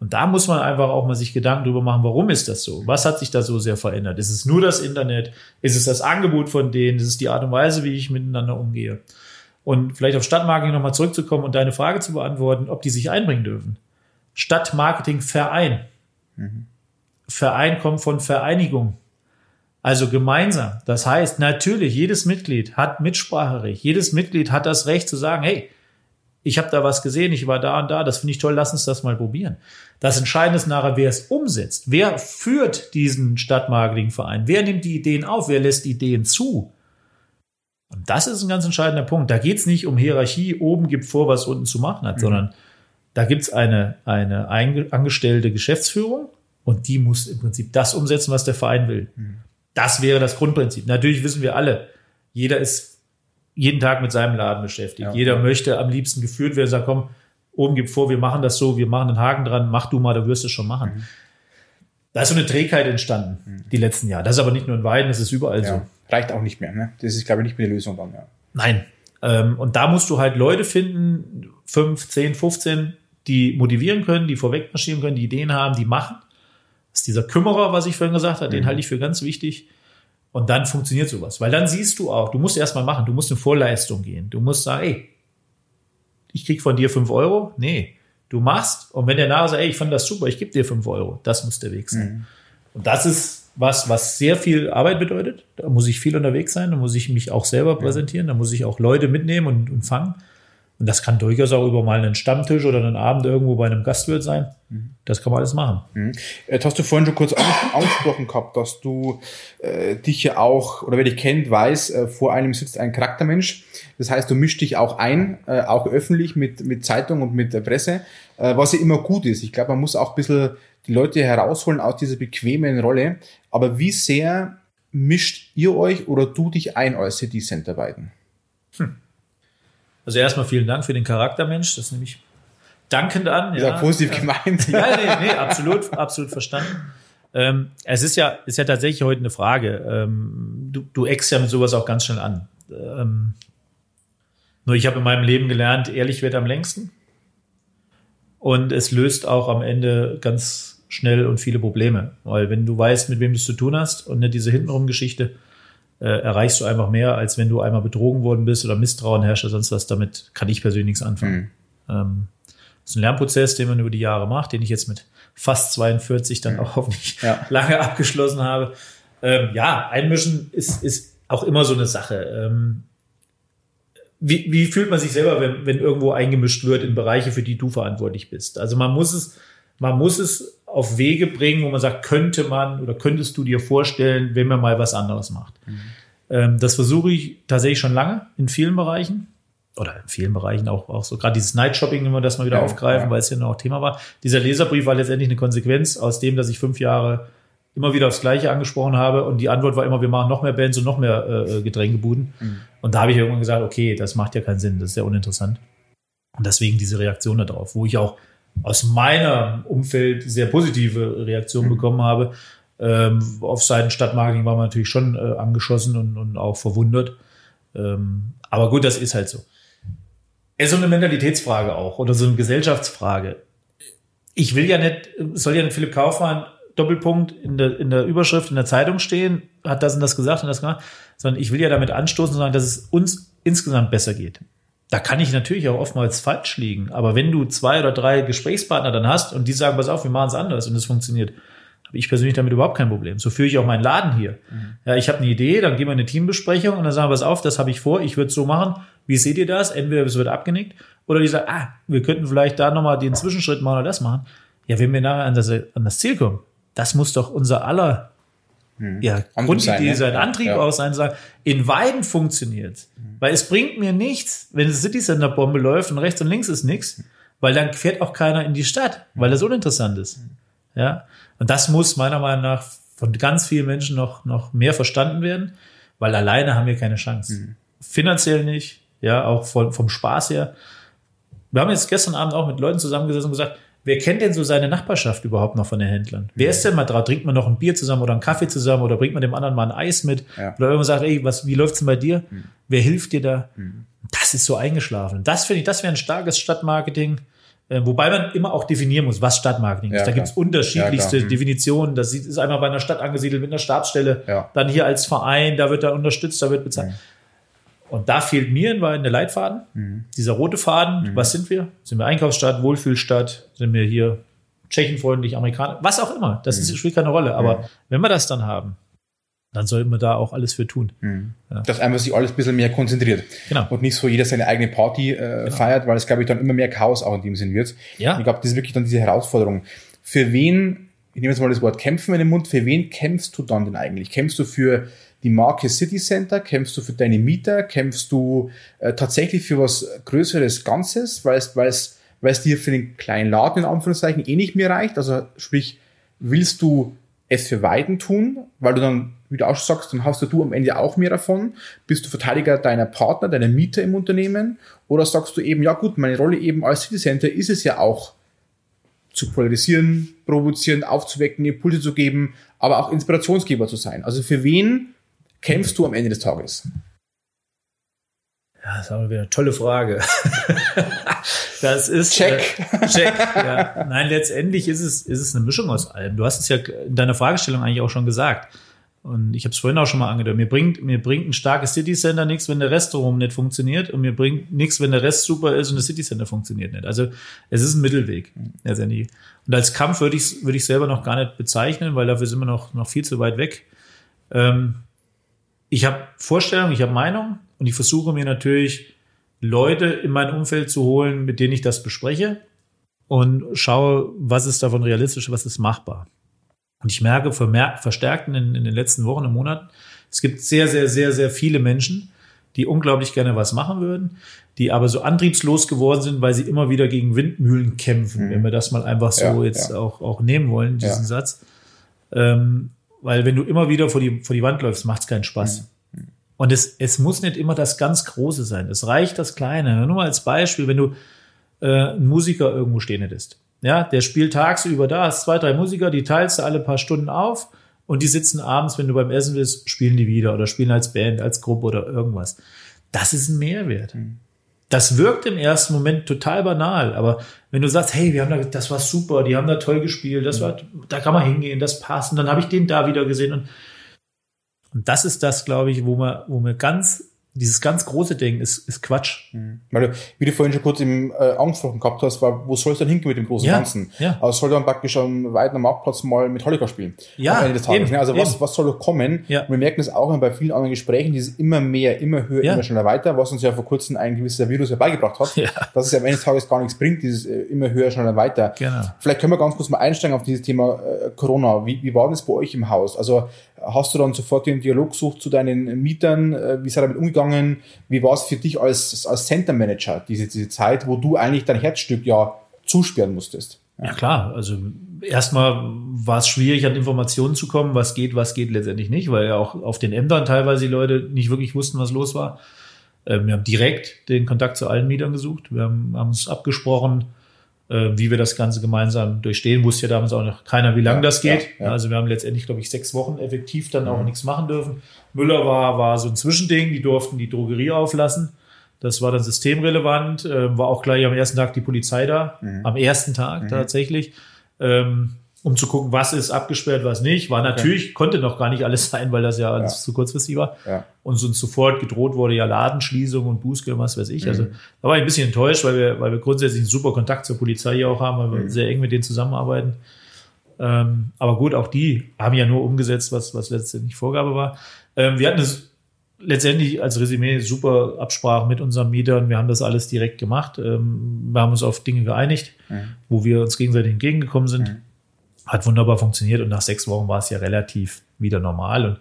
Und da muss man einfach auch mal sich Gedanken drüber machen, warum ist das so? Was hat sich da so sehr verändert? Ist es nur das Internet? Ist es das Angebot von denen? Ist es die Art und Weise, wie ich miteinander umgehe? Und vielleicht auf Stadtmarketing nochmal zurückzukommen und deine Frage zu beantworten, ob die sich einbringen dürfen. Stadtmarketing-Verein. Mhm. Verein kommt von Vereinigung. Also gemeinsam. Das heißt, natürlich, jedes Mitglied hat Mitspracherecht. Jedes Mitglied hat das Recht zu sagen, hey, ich habe da was gesehen, ich war da und da, das finde ich toll, lass uns das mal probieren. Das Entscheidende ist nachher, wer es umsetzt. Wer führt diesen Stadtmarketingverein? Wer nimmt die Ideen auf? Wer lässt Ideen zu? Und das ist ein ganz entscheidender Punkt. Da geht es nicht um Hierarchie, oben gibt vor, was unten zu machen hat, mhm. sondern da gibt es eine, eine angestellte Geschäftsführung und die muss im Prinzip das umsetzen, was der Verein will. Mhm. Das wäre das Grundprinzip. Natürlich wissen wir alle, jeder ist jeden Tag mit seinem Laden beschäftigt. Ja. Jeder möchte am liebsten geführt werden, sagt, komm, oben gibt vor, wir machen das so, wir machen einen Haken dran, mach du mal, du wirst es schon machen. Mhm. Da ist so eine Trägheit entstanden, mhm. die letzten Jahre. Das ist aber nicht nur in Weiden, das ist überall ja. so. Reicht auch nicht mehr, ne? Das ist, glaube ich, nicht mehr die Lösung dann, ja. Nein. Ähm, und da musst du halt Leute finden, fünf, zehn, 15, die motivieren können, die vorweg marschieren können, die Ideen haben, die machen ist dieser Kümmerer, was ich vorhin gesagt habe, mhm. den halte ich für ganz wichtig. Und dann funktioniert sowas. Weil dann siehst du auch, du musst erstmal machen, du musst eine Vorleistung gehen. Du musst sagen, ey, ich krieg von dir fünf Euro. Nee, du machst. Und wenn der nachher sagt, ey, ich fand das super, ich gebe dir fünf Euro. Das muss der Weg sein. Mhm. Und das ist was, was sehr viel Arbeit bedeutet. Da muss ich viel unterwegs sein, da muss ich mich auch selber präsentieren, da muss ich auch Leute mitnehmen und, und fangen. Und das kann durchaus auch über mal einen Stammtisch oder einen Abend irgendwo bei einem Gastwirt sein. Das kann man alles machen. Mhm. Jetzt hast du vorhin schon kurz angesprochen gehabt, dass du äh, dich ja auch, oder wer dich kennt, weiß, äh, vor einem sitzt ein Charaktermensch. Das heißt, du mischst dich auch ein, äh, auch öffentlich mit, mit Zeitung und mit der Presse, äh, was ja immer gut ist. Ich glaube, man muss auch ein bisschen die Leute herausholen aus dieser bequemen Rolle. Aber wie sehr mischt ihr euch oder du dich ein als City Center Weiden? Hm. Also erstmal vielen Dank für den Charaktermensch. Das nehme ich dankend an. Ist ja. positiv gemeint. Ja, nee, nee, absolut, absolut verstanden. Ähm, es ist ja, ist ja tatsächlich heute eine Frage. Ähm, du, du eckst ja mit sowas auch ganz schnell an. Ähm, nur ich habe in meinem Leben gelernt, ehrlich wird am längsten. Und es löst auch am Ende ganz schnell und viele Probleme. Weil wenn du weißt, mit wem du es zu tun hast und nicht diese hintenrum Geschichte, erreichst du einfach mehr, als wenn du einmal betrogen worden bist oder Misstrauen herrscht oder sonst was. Damit kann ich persönlich nichts anfangen. Mhm. Ähm, das ist ein Lernprozess, den man über die Jahre macht, den ich jetzt mit fast 42 dann mhm. auch hoffentlich ja. lange abgeschlossen habe. Ähm, ja, einmischen ist, ist auch immer so eine Sache. Ähm, wie, wie fühlt man sich selber, wenn, wenn irgendwo eingemischt wird in Bereiche, für die du verantwortlich bist? Also man muss es, man muss es auf Wege bringen, wo man sagt, könnte man oder könntest du dir vorstellen, wenn man mal was anderes macht. Mhm. Ähm, das versuche ich tatsächlich schon lange in vielen Bereichen oder in vielen Bereichen auch, auch so gerade dieses Night Shopping, wenn wir das mal wieder ja, aufgreifen, ja. weil es ja noch Thema war. Dieser Leserbrief war letztendlich eine Konsequenz aus dem, dass ich fünf Jahre immer wieder aufs Gleiche angesprochen habe und die Antwort war immer, wir machen noch mehr Bands und noch mehr äh, Getränkebuden. Mhm. Und da habe ich irgendwann gesagt, okay, das macht ja keinen Sinn, das ist ja uninteressant. Und deswegen diese Reaktion darauf, wo ich auch aus meinem Umfeld sehr positive Reaktionen mhm. bekommen habe. Ähm, auf Seiten Stadtmarketing war man natürlich schon äh, angeschossen und, und auch verwundert. Ähm, aber gut, das ist halt so. Es ist so eine Mentalitätsfrage auch oder so eine Gesellschaftsfrage. Ich will ja nicht, soll ja nicht Philipp Kaufmann Doppelpunkt in der, in der Überschrift in der Zeitung stehen, hat das und das gesagt und das gemacht, sondern ich will ja damit anstoßen, sondern dass es uns insgesamt besser geht. Da kann ich natürlich auch oftmals falsch liegen. Aber wenn du zwei oder drei Gesprächspartner dann hast und die sagen, pass auf, wir machen es anders und es funktioniert, habe ich persönlich damit überhaupt kein Problem. So führe ich auch meinen Laden hier. Mhm. Ja, ich habe eine Idee, dann gehen wir in eine Teambesprechung und dann sagen wir, pass auf, das habe ich vor, ich würde es so machen. Wie seht ihr das? Entweder es wird abgenickt oder die sagen, ah, wir könnten vielleicht da nochmal den Zwischenschritt machen oder das machen. Ja, wenn wir nachher an das, an das Ziel kommen, das muss doch unser aller hm. ja, Grundidee sein, ne? Antrieb ja. auch sein, sagen, in Weiden funktioniert. Hm. Weil es bringt mir nichts, wenn eine City Center Bombe läuft und rechts und links ist nichts, weil dann fährt auch keiner in die Stadt, weil das uninteressant ist. Ja. Und das muss meiner Meinung nach von ganz vielen Menschen noch, noch mehr verstanden werden, weil alleine haben wir keine Chance. Mhm. Finanziell nicht, ja, auch vom, vom Spaß her. Wir haben jetzt gestern Abend auch mit Leuten zusammengesessen und gesagt, wer kennt denn so seine Nachbarschaft überhaupt noch von den Händlern? Wer ist denn mal drauf? Trinkt man noch ein Bier zusammen oder einen Kaffee zusammen oder bringt man dem anderen mal ein Eis mit? Ja. Oder irgendwann sagt, ey, was, wie läuft's denn bei dir? Mhm. Wer hilft dir da? Mhm. Das ist so eingeschlafen. Das finde ich, das wäre ein starkes Stadtmarketing. Äh, wobei man immer auch definieren muss, was Stadtmarketing ist. Ja, da gibt es unterschiedlichste ja, mhm. Definitionen. Das ist einmal bei einer Stadt angesiedelt mit einer Stabsstelle, dann hier als Verein, da wird da unterstützt, da wird bezahlt. Und da fehlt mir in der Leitfaden, mhm. dieser rote Faden. Mhm. Was sind wir? Sind wir Einkaufsstadt, Wohlfühlstadt? Sind wir hier tschechenfreundlich, Amerikaner? Was auch immer. Das ist, mhm. spielt keine Rolle. Aber wenn wir das dann haben, dann sollten wir da auch alles für tun. Mhm. Ja. Dass einfach sich alles ein bisschen mehr konzentriert. Genau. Und nicht so jeder seine eigene Party äh, genau. feiert, weil es, glaube ich, dann immer mehr Chaos auch in dem Sinn wird. Ja. Ich glaube, das ist wirklich dann diese Herausforderung. Für wen, ich nehme jetzt mal das Wort kämpfen in den Mund, für wen kämpfst du dann denn eigentlich? Kämpfst du für die Marke City Center? Kämpfst du für deine Mieter? Kämpfst du äh, tatsächlich für was Größeres Ganzes, weil es, weil es, weil es dir für den kleinen Laden in Anführungszeichen eh nicht mehr reicht? Also sprich, willst du es für Weiden tun, weil du dann, wie du auch sagst, dann hast du am Ende auch mehr davon. Bist du Verteidiger deiner Partner, deiner Mieter im Unternehmen? Oder sagst du eben, ja gut, meine Rolle eben als City Center ist es ja auch, zu polarisieren, provozieren, aufzuwecken, Impulse zu geben, aber auch Inspirationsgeber zu sein. Also für wen kämpfst du am Ende des Tages? Ja, das ist aber wieder eine tolle Frage. das ist check. Äh, check. Ja. Nein, letztendlich ist es ist es eine Mischung aus allem. Du hast es ja in deiner Fragestellung eigentlich auch schon gesagt. Und ich habe es vorhin auch schon mal angedeutet. Mir bringt mir bringt ein starkes City Center nichts, wenn der Rest drumherum nicht funktioniert und mir bringt nichts, wenn der Rest super ist und das City Center funktioniert nicht. Also es ist ein Mittelweg letztendlich. Und als Kampf würde ich würde ich selber noch gar nicht bezeichnen, weil dafür sind wir noch noch viel zu weit weg. Ähm, ich habe Vorstellungen, ich habe Meinung und ich versuche mir natürlich Leute in mein Umfeld zu holen, mit denen ich das bespreche und schaue, was ist davon realistisch, was ist machbar. Und ich merke verstärkt in, in den letzten Wochen und Monaten, es gibt sehr, sehr, sehr, sehr viele Menschen, die unglaublich gerne was machen würden, die aber so antriebslos geworden sind, weil sie immer wieder gegen Windmühlen kämpfen, mhm. wenn wir das mal einfach so ja, jetzt ja. Auch, auch nehmen wollen, diesen ja. Satz. Ähm, weil wenn du immer wieder vor die, vor die Wand läufst, macht es keinen Spaß. Mhm. Und es, es muss nicht immer das ganz Große sein. Es reicht das Kleine. Nur mal als Beispiel, wenn du äh, einen Musiker irgendwo stehen hättest. Ja, der spielt tagsüber da, hast zwei, drei Musiker, die teilst du alle paar Stunden auf und die sitzen abends, wenn du beim Essen bist, spielen die wieder oder spielen als Band, als Gruppe oder irgendwas. Das ist ein Mehrwert. Mhm. Das wirkt im ersten Moment total banal, aber wenn du sagst, hey, wir haben da, das war super, die haben da toll gespielt, das war, da kann man hingehen, das passt, und dann habe ich den da wieder gesehen und, und das ist das, glaube ich, wo man, wo man ganz dieses ganz große Ding ist, ist Quatsch. Mhm. Weil du, wie du vorhin schon kurz im äh, angesprochen gehabt hast, war, wo soll es dann hingehen mit dem großen ja, Ganzen? Ja. Also soll dann praktisch am weiten Marktplatz mal mit Holliger spielen. Ja. Am Ende des Tages. Eben, ne? also was, was soll da kommen? Ja. Und wir merken das auch bei vielen anderen Gesprächen, dieses immer mehr, immer höher, ja. immer schneller weiter, was uns ja vor kurzem ein gewisser Virus herbeigebracht hat, ja. dass es ja am Ende des Tages gar nichts bringt, dieses äh, immer höher, schneller weiter. Genau. Vielleicht können wir ganz kurz mal einsteigen auf dieses Thema äh, Corona. Wie, wie war das bei euch im Haus? Also hast du dann sofort den Dialog gesucht zu deinen Mietern? Äh, wie seid ihr damit umgegangen? Wie war es für dich als, als Center Manager, diese, diese Zeit, wo du eigentlich dein Herzstück ja zusperren musstest? Ja, klar. Also erstmal war es schwierig, an Informationen zu kommen, was geht, was geht letztendlich nicht, weil ja auch auf den Ämtern teilweise die Leute nicht wirklich wussten, was los war. Ähm, wir haben direkt den Kontakt zu allen Mietern gesucht. Wir haben, haben uns abgesprochen, äh, wie wir das Ganze gemeinsam durchstehen. Wusste ja damals auch noch keiner, wie lange das geht. Ja, ja. Also wir haben letztendlich, glaube ich, sechs Wochen effektiv dann auch mhm. nichts machen dürfen. Müller war, war so ein Zwischending, die durften die Drogerie auflassen. Das war dann systemrelevant. Äh, war auch gleich am ersten Tag die Polizei da. Mhm. Am ersten Tag mhm. tatsächlich. Ähm, um zu gucken, was ist abgesperrt, was nicht. War natürlich, okay. konnte noch gar nicht alles sein, weil das ja, alles ja. zu kurzfristig war. Ja. Und uns sofort gedroht wurde, ja, Ladenschließung und Bußgeld, was weiß ich. Also, mhm. Also da war ich ein bisschen enttäuscht, weil wir, weil wir grundsätzlich einen super Kontakt zur Polizei hier auch haben, weil wir mhm. sehr eng mit denen zusammenarbeiten. Ähm, aber gut, auch die haben ja nur umgesetzt, was, was letztendlich Vorgabe war. Ähm, wir hatten es letztendlich als Resümee super Absprache mit unseren Mietern. Wir haben das alles direkt gemacht. Ähm, wir haben uns auf Dinge geeinigt, mhm. wo wir uns gegenseitig entgegengekommen sind. Mhm. Hat wunderbar funktioniert und nach sechs Wochen war es ja relativ wieder normal. Und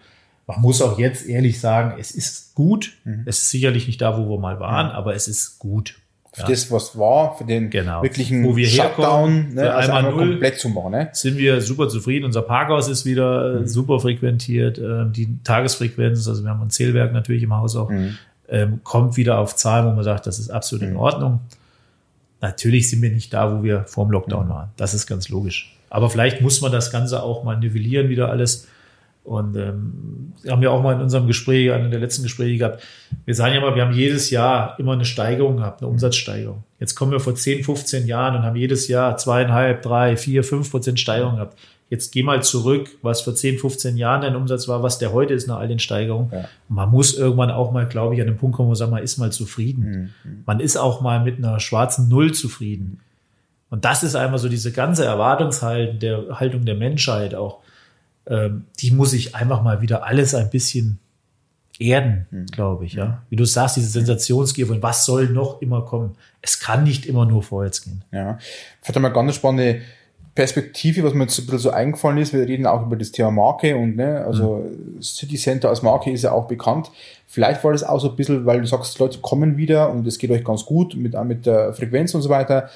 man muss auch jetzt ehrlich sagen, es ist gut. Mhm. Es ist sicherlich nicht da, wo wir mal waren, mhm. aber es ist gut für ja. das, was war, für den genau. wirklichen Wo wir Shutdown, ne, also einmal, einmal komplett zu machen. Ne? Sind wir super zufrieden. Unser Parkhaus ist wieder äh, mhm. super frequentiert. Ähm, die Tagesfrequenz, also wir haben ein Zählwerk natürlich im Haus auch, mhm. ähm, kommt wieder auf Zahlen, wo man sagt, das ist absolut mhm. in Ordnung. Natürlich sind wir nicht da, wo wir vor dem Lockdown mhm. waren. Das ist ganz logisch. Aber vielleicht muss man das Ganze auch mal nivellieren, wieder alles und ähm, haben ja auch mal in unserem Gespräch, einem der letzten Gespräche gehabt, wir sagen ja mal, wir haben jedes Jahr immer eine Steigerung gehabt, eine Umsatzsteigerung. Jetzt kommen wir vor 10, 15 Jahren und haben jedes Jahr zweieinhalb, drei, vier, fünf Prozent Steigerung gehabt. Jetzt geh mal zurück, was vor 10, 15 Jahren dein Umsatz war, was der heute ist nach all den Steigerungen. Ja. Man muss irgendwann auch mal, glaube ich, an den Punkt kommen, wo man sagt, man ist mal zufrieden. Mhm. Man ist auch mal mit einer schwarzen Null zufrieden. Und das ist einfach so diese ganze Erwartungshaltung der Haltung der Menschheit auch ähm, die muss ich einfach mal wieder alles ein bisschen erden, mhm. glaube ich, ja. Wie du sagst, diese Sensationsgier von was soll noch immer kommen. Es kann nicht immer nur vorwärts gehen. Ja. Vielleicht mal ganz spannende Perspektive, was mir jetzt ein bisschen so eingefallen ist. Wir reden auch über das Thema Marke und, ne, also mhm. City Center als Marke ist ja auch bekannt. Vielleicht war das auch so ein bisschen, weil du sagst, Leute kommen wieder und es geht euch ganz gut mit, mit der Frequenz und so weiter.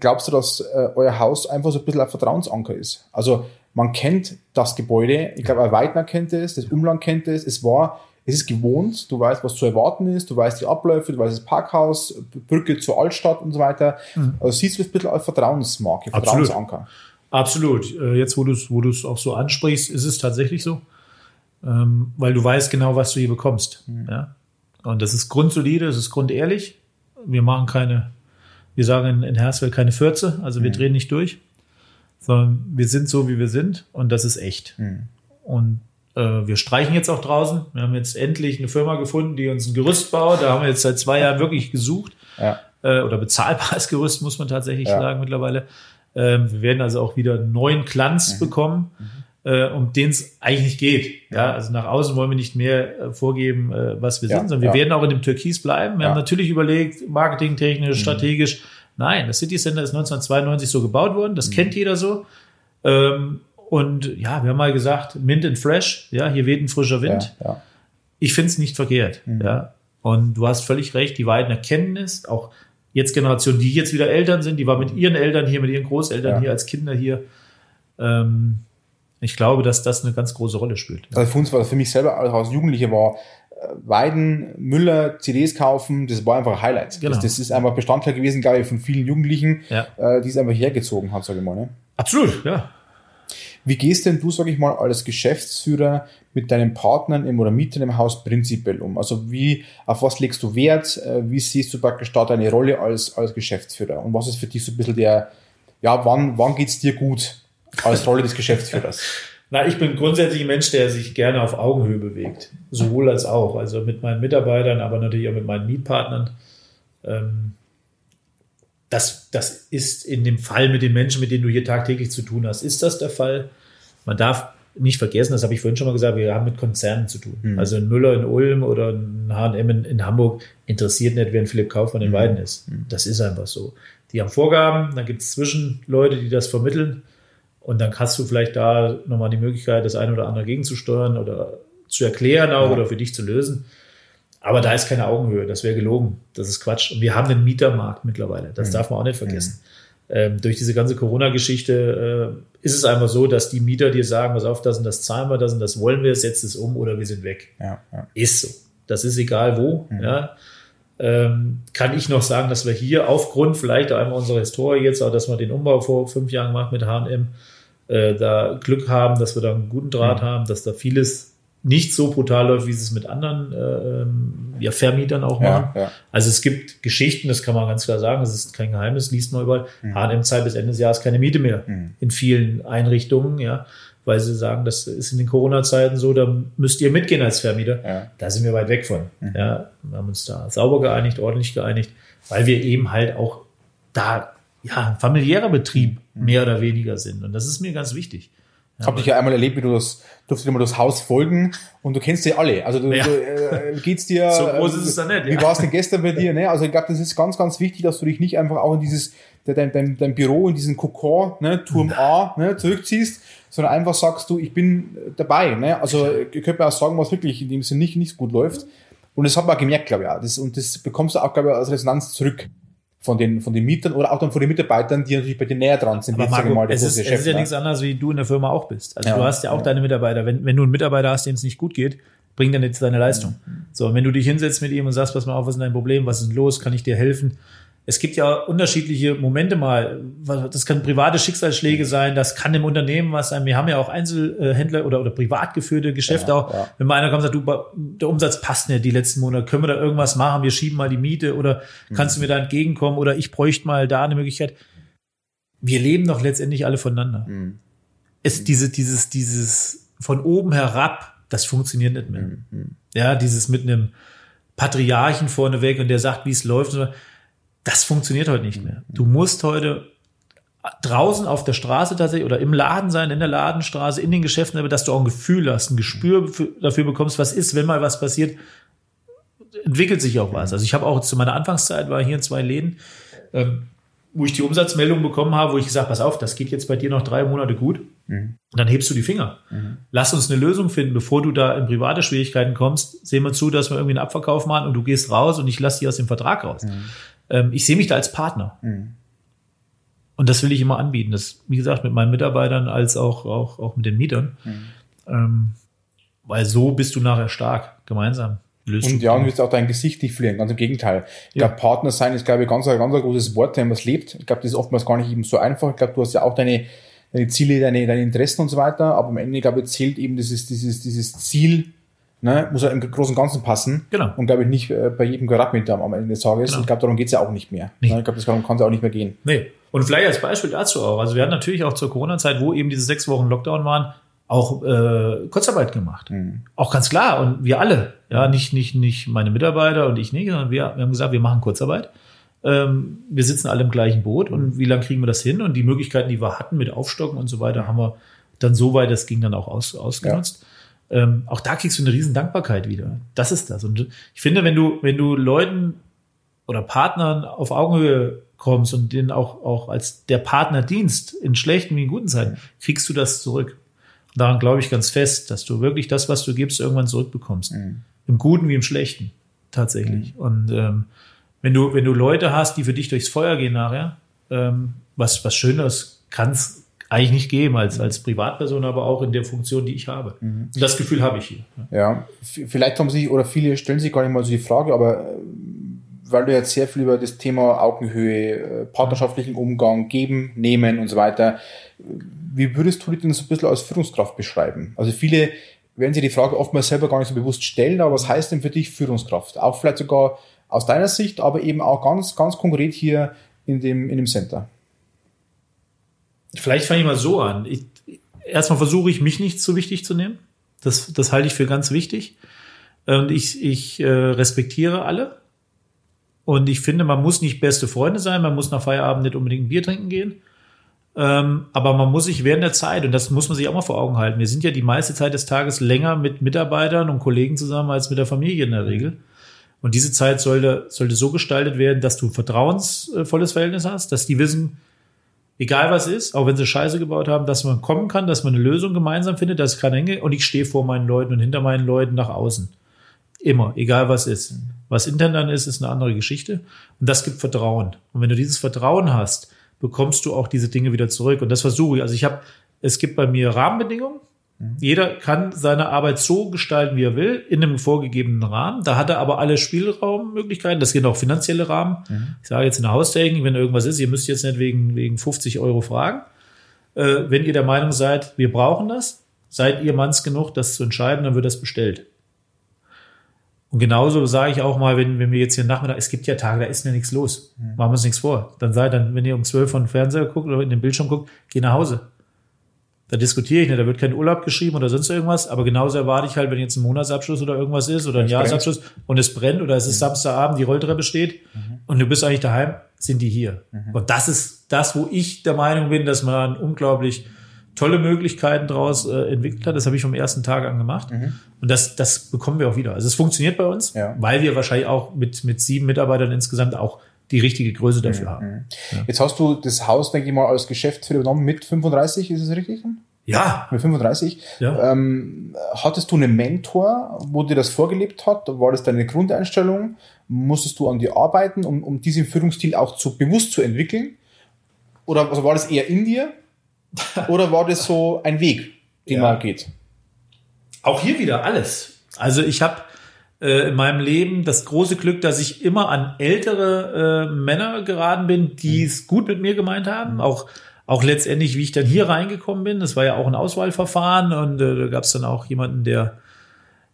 Glaubst du, dass äh, euer Haus einfach so ein bisschen ein Vertrauensanker ist? Also, man kennt das Gebäude. Ich glaube, Weidner kennt es, das Umland kennt es. Es war, es ist gewohnt. Du weißt, was zu erwarten ist. Du weißt die Abläufe, du weißt das Parkhaus, Brücke zur Altstadt und so weiter. Mhm. Also siehst du es ein bisschen als Vertrauensmarke, Vertrauensanker. Absolut. Absolut. Äh, jetzt, wo du es wo auch so ansprichst, ist es tatsächlich so. Ähm, weil du weißt genau, was du hier bekommst. Mhm. Ja? Und das ist grundsolide, das ist grundehrlich. Wir machen keine, wir sagen in Hersfeld keine Fürze, also wir mhm. drehen nicht durch sondern wir sind so, wie wir sind und das ist echt. Mhm. Und äh, wir streichen jetzt auch draußen. Wir haben jetzt endlich eine Firma gefunden, die uns ein Gerüst baut. Da haben wir jetzt seit zwei Jahren wirklich gesucht. Ja. Äh, oder bezahlbares Gerüst, muss man tatsächlich ja. sagen mittlerweile. Ähm, wir werden also auch wieder einen neuen Glanz mhm. bekommen. Mhm äh, um den es eigentlich nicht geht. Ja, also nach außen wollen wir nicht mehr äh, vorgeben, äh, was wir ja, sind, sondern wir ja. werden auch in dem Türkis bleiben. Wir haben natürlich überlegt, marketingtechnisch, mhm. strategisch, Nein, das City Center ist 1992 so gebaut worden, das mhm. kennt jeder so. Ähm, und ja, wir haben mal gesagt, Mint and Fresh, ja, hier weht ein frischer Wind. Ich finde es nicht verkehrt. Mhm. Ja. Und du hast völlig recht, die beiden erkennen es, auch jetzt Generationen, die jetzt wieder Eltern sind, die war mit ihren Eltern hier, mit ihren Großeltern ja. hier als Kinder hier. Ähm, ich glaube, dass das eine ganz große Rolle spielt. Also für uns war für mich selber als Jugendliche war Weiden, Müller, CDs kaufen, das war einfach ein Highlight. Genau. Das, das, ist einfach Bestandteil gewesen, glaube ich, von vielen Jugendlichen, ja. äh, die es einfach hergezogen haben, sage ich mal. Ne? Absolut, ja. Wie gehst denn du, sage ich mal, als Geschäftsführer mit deinen Partnern im oder Mietern im Haus prinzipiell um? Also wie, auf was legst du Wert? Äh, wie siehst du praktisch da deine Rolle als, als Geschäftsführer? Und was ist für dich so ein bisschen der, ja, wann, wann geht's dir gut als Rolle des Geschäftsführers? Na, ich bin grundsätzlich ein Mensch, der sich gerne auf Augenhöhe bewegt. Sowohl als auch. Also mit meinen Mitarbeitern, aber natürlich auch mit meinen Mietpartnern. Ähm, das, das ist in dem Fall mit den Menschen, mit denen du hier tagtäglich zu tun hast, ist das der Fall. Man darf nicht vergessen, das habe ich vorhin schon mal gesagt, wir haben mit Konzernen zu tun. Mhm. Also ein Müller in Ulm oder ein H&M in, in, Hamburg interessiert nicht, wer ein Philipp Kaufmann in mhm. Weiden ist. Mhm. Das ist einfach so. Die haben Vorgaben, dann gibt es Zwischenleute, die das vermitteln. Und dann hast du vielleicht da nochmal die Möglichkeit, das eine oder andere gegenzusteuern oder zu erklären auch ja. oder für dich zu lösen. Aber da ist keine Augenhöhe. Das wäre gelogen. Das ist Quatsch. Und wir haben einen Mietermarkt mittlerweile. Das mhm. darf man auch nicht vergessen. Mhm. Ähm, durch diese ganze Corona-Geschichte äh, ist es einfach so, dass die Mieter dir sagen, pass auf, das und das zahlen wir, das und das wollen wir, setzt es um oder wir sind weg. Ja, ja. Ist so. Das ist egal wo. Mhm. Ja. Ähm, kann ich noch sagen, dass wir hier aufgrund vielleicht einmal unserer Historie jetzt, auch dass wir den Umbau vor fünf Jahren gemacht mit H&M, äh, da Glück haben, dass wir da einen guten Draht mhm. haben, dass da vieles nicht so brutal läuft, wie es mit anderen äh, ähm, ja, Vermietern auch machen. Ja, ja. Also es gibt Geschichten, das kann man ganz klar sagen, das ist kein Geheimnis, liest man überall. Mhm. H&M zahlt bis Ende des Jahres keine Miete mehr Mhm. in vielen Einrichtungen, ja, weil sie sagen, das ist in den Corona-Zeiten so, da müsst ihr mitgehen als Vermieter. Ja. Mhm. Da sind wir weit weg von. Ja, wir haben uns da sauber geeinigt, ordentlich geeinigt, weil wir eben halt auch da ja ein familiärer Betrieb mehr oder weniger sind. Und das ist mir ganz wichtig. Ich habe dich ja einmal erlebt, wie du das, durfte dir mal das Haus folgen und du kennst die alle. Also du, Ja. du äh, wie geht's dir? So groß äh, ist es dann nicht, Wie ja. war es denn gestern bei dir? Ne? Also ich glaube, das ist ganz, ganz wichtig, dass du dich nicht einfach auch in dieses dein, dein, dein Büro in diesen Kokon, ne, Turm A, ne, zurückziehst, sondern einfach sagst du, ich bin dabei. Ne? Also ich könnte mir auch sagen, was wirklich in dem Sinne nicht, nicht gut läuft. Und das hat man gemerkt, glaube ich, auch. Das, und das bekommst du auch, glaube ich, als Resonanz zurück von den, von den Mietern oder auch dann von den Mitarbeitern, die natürlich bei dir näher dran sind. Aber Marco, der es ist, es ist ja ne? nichts anderes, wie du in der Firma auch bist. Also Ja, du hast ja auch ja. deine Mitarbeiter. Wenn, wenn du einen Mitarbeiter hast, dem es nicht gut geht, bringt er nicht deine Leistung. So, und wenn du dich hinsetzt mit ihm und sagst, pass mal auf, was ist dein Problem, was ist denn los, kann ich dir helfen? Es gibt ja unterschiedliche Momente mal. Das können private Schicksalsschläge sein, das kann im Unternehmen was sein. Wir haben ja auch Einzelhändler oder, oder privat geführte Geschäfte Ja, auch. ja. Wenn mal einer kommt und sagt, du, der Umsatz passt nicht die letzten Monate, können wir da irgendwas machen? Wir schieben mal die Miete oder kannst du mir da entgegenkommen oder ich bräuchte mal da eine Möglichkeit. Wir leben doch letztendlich alle voneinander. Mhm. Es, diese, dieses, dieses von oben herab, das funktioniert nicht mehr. Mhm. Ja, dieses mit einem Patriarchen vorneweg und der sagt, wie es läuft. und so. Das funktioniert heute nicht mehr. Du musst heute draußen auf der Straße tatsächlich oder im Laden sein, in der Ladenstraße, in den Geschäften, aber dass du auch ein Gefühl hast, ein Gespür für- dafür bekommst, was ist, wenn mal was passiert, entwickelt sich auch was. Also ich habe auch zu meiner Anfangszeit war hier in zwei Läden, ähm, wo ich die Umsatzmeldung bekommen habe, wo ich gesagt, pass auf, das geht jetzt bei dir noch drei Monate gut. Und dann hebst du die Finger. Lass uns eine Lösung finden, bevor du da in private Schwierigkeiten kommst. Sehen wir zu, dass wir irgendwie einen Abverkauf machen und du gehst raus und ich lasse dich aus dem Vertrag raus. Ähm, ich sehe mich da als Partner. Und das will ich immer anbieten. Das, wie gesagt, mit meinen Mitarbeitern als auch, auch, auch mit den Mietern. Ähm, weil so bist du nachher stark, gemeinsam. Löst Und ja, und du wirst auch dein Gesicht nicht verlieren, ganz im Gegenteil. Ich Ja. glaube, Partner sein ist, glaube ich, ganz, ein ganz ein großes Wort, wenn man es lebt. Ich glaube, das ist oftmals gar nicht eben so einfach. Ich glaube, du hast ja auch deine, deine Ziele, deine, deine Interessen und so weiter, aber am Ende, glaube ich, zählt eben dieses, dieses, dieses Ziel, ne, muss ja im Großen und Ganzen passen. Genau. Und glaube ich nicht äh, bei jedem Quadratmeter am Ende des Tages. Genau. Und ich glaube, darum geht's ja auch nicht mehr. Nee. Ne? Ich glaube, das kann es ja auch nicht mehr gehen. Nee. Und vielleicht als Beispiel dazu auch. Also wir hatten natürlich auch zur Corona-Zeit, wo eben diese sechs Wochen Lockdown waren, auch äh, Kurzarbeit gemacht. Auch ganz klar. Und wir alle. Ja, nicht, nicht, nicht meine Mitarbeiter und ich nicht, sondern wir, wir haben gesagt, wir machen Kurzarbeit. Ähm, wir sitzen alle im gleichen Boot und wie lange kriegen wir das hin? Und die Möglichkeiten, die wir hatten mit Aufstocken und so weiter, haben wir dann so weit, das ging dann auch aus, ausgenutzt. Ähm, auch da kriegst du eine riesen Dankbarkeit wieder. Das ist das. Und ich finde, wenn du, wenn du Leuten oder Partnern auf Augenhöhe kommst und denen auch, auch als der Partner dienst, in schlechten wie in guten Zeiten, kriegst du das zurück. Und daran glaube ich ganz fest, dass du wirklich das, was du gibst, irgendwann zurückbekommst. Im Guten wie im Schlechten. Tatsächlich. Und ähm, wenn du, wenn du Leute hast, die für dich durchs Feuer gehen nachher, ähm, was, was Schöneres kann es eigentlich nicht geben als, als Privatperson, aber auch in der Funktion, die ich habe. Und das Gefühl habe ich hier. Ja, vielleicht haben sich, oder viele stellen sich gar nicht mal so die Frage, aber äh, weil du jetzt sehr viel über das Thema Augenhöhe, äh, partnerschaftlichen Umgang, geben, nehmen und so weiter, wie würdest du dich denn so ein bisschen als Führungskraft beschreiben? Also viele werden sich die Frage oftmals selber gar nicht so bewusst stellen, aber was heißt denn für dich Führungskraft? Auch vielleicht sogar aus deiner Sicht, aber eben auch ganz, ganz konkret hier in dem, in dem Center. Vielleicht fange ich mal so an. Ich, erstmal versuche ich, mich nicht zu wichtig zu nehmen. Das, das halte ich für ganz wichtig. Und ich, ich äh, respektiere alle. Und ich finde, man muss nicht beste Freunde sein, man muss nach Feierabend nicht unbedingt ein Bier trinken gehen. Ähm, aber man muss sich während der Zeit, und das muss man sich auch mal vor Augen halten, wir sind ja die meiste Zeit des Tages länger mit Mitarbeitern und Kollegen zusammen als mit der Familie in der Regel. Und diese Zeit sollte, sollte so gestaltet werden, dass du ein vertrauensvolles Verhältnis hast, dass die wissen, egal was ist, auch wenn sie Scheiße gebaut haben, dass man kommen kann, dass man eine Lösung gemeinsam findet, dass keiner hingeht und ich stehe vor meinen Leuten und hinter meinen Leuten nach außen. Immer, egal was ist. Was intern dann ist, ist eine andere Geschichte. Und das gibt Vertrauen. Und wenn du dieses Vertrauen hast, bekommst du auch diese Dinge wieder zurück. Und das versuche ich. Also ich habe, es gibt bei mir Rahmenbedingungen. Jeder kann seine Arbeit so gestalten, wie er will, in einem vorgegebenen Rahmen. Da hat er aber alle Spielraummöglichkeiten. Das sind auch finanzielle Rahmen. Ich sage jetzt in der Haustechnik, wenn irgendwas ist, ihr müsst jetzt nicht wegen, wegen 50 Euro fragen. Äh, wenn ihr der Meinung seid, wir brauchen das, seid ihr Manns genug, das zu entscheiden, dann wird das bestellt. Und genauso sage ich auch mal, wenn, wenn wir jetzt hier Nachmittag, es gibt ja Tage, da ist mir nichts los. Machen wir uns nichts vor. Dann sei dann, wenn ihr um zwölf von Fernseher guckt oder in den Bildschirm guckt, geh nach Hause. Da diskutiere ich nicht, da wird kein Urlaub geschrieben oder sonst irgendwas, aber genauso erwarte ich halt, wenn jetzt ein Monatsabschluss oder irgendwas ist oder ein Es Jahresabschluss und es brennt oder es ist Samstagabend, die Rolltreppe steht und du bist eigentlich daheim, sind die hier. Und das ist das, wo ich der Meinung bin, dass man unglaublich tolle Möglichkeiten daraus äh, entwickelt hat. Das habe ich vom ersten Tag an gemacht. Und das, das bekommen wir auch wieder. Also es funktioniert bei uns, Ja. weil wir wahrscheinlich auch mit, mit sieben Mitarbeitern insgesamt auch die richtige Größe dafür haben. Jetzt hast du das Haus, denke ich mal, als Geschäftsführer übernommen mit 35, ist es richtig? Ja, Mit 35. Ja. Ähm, hattest du einen Mentor, wo dir das vorgelebt hat? War das deine Grundeinstellung? Musstest du an dir arbeiten, um, um diesen Führungsstil auch zu, bewusst zu entwickeln? Oder also war das eher in dir? Oder war das so ein Weg, den Ja. man geht? Auch hier wieder alles. Also ich habe in meinem Leben das große Glück, dass ich immer an ältere äh, Männer geraten bin, die es gut mit mir gemeint haben. Auch auch letztendlich, wie ich dann hier reingekommen bin. Das war ja auch ein Auswahlverfahren und äh, da gab es dann auch jemanden, der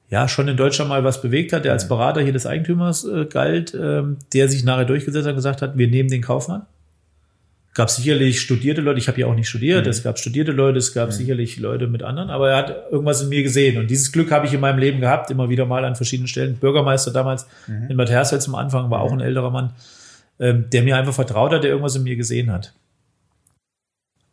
ja schon in Deutschland mal was bewegt hat, der als Berater hier des Eigentümers äh, galt, ähm, der sich nachher durchgesetzt hat und gesagt hat, wir nehmen den Kaufmann. Gab sicherlich studierte Leute, ich habe ja auch nicht studiert, es gab studierte Leute, es gab sicherlich Leute mit anderen, aber er hat irgendwas in mir gesehen. Und dieses Glück habe ich in meinem Leben gehabt, immer wieder mal an verschiedenen Stellen. Bürgermeister damals in Bad Hersfeld zum Anfang war auch ein älterer Mann, ähm, der mir einfach vertraut hat, der irgendwas in mir gesehen hat.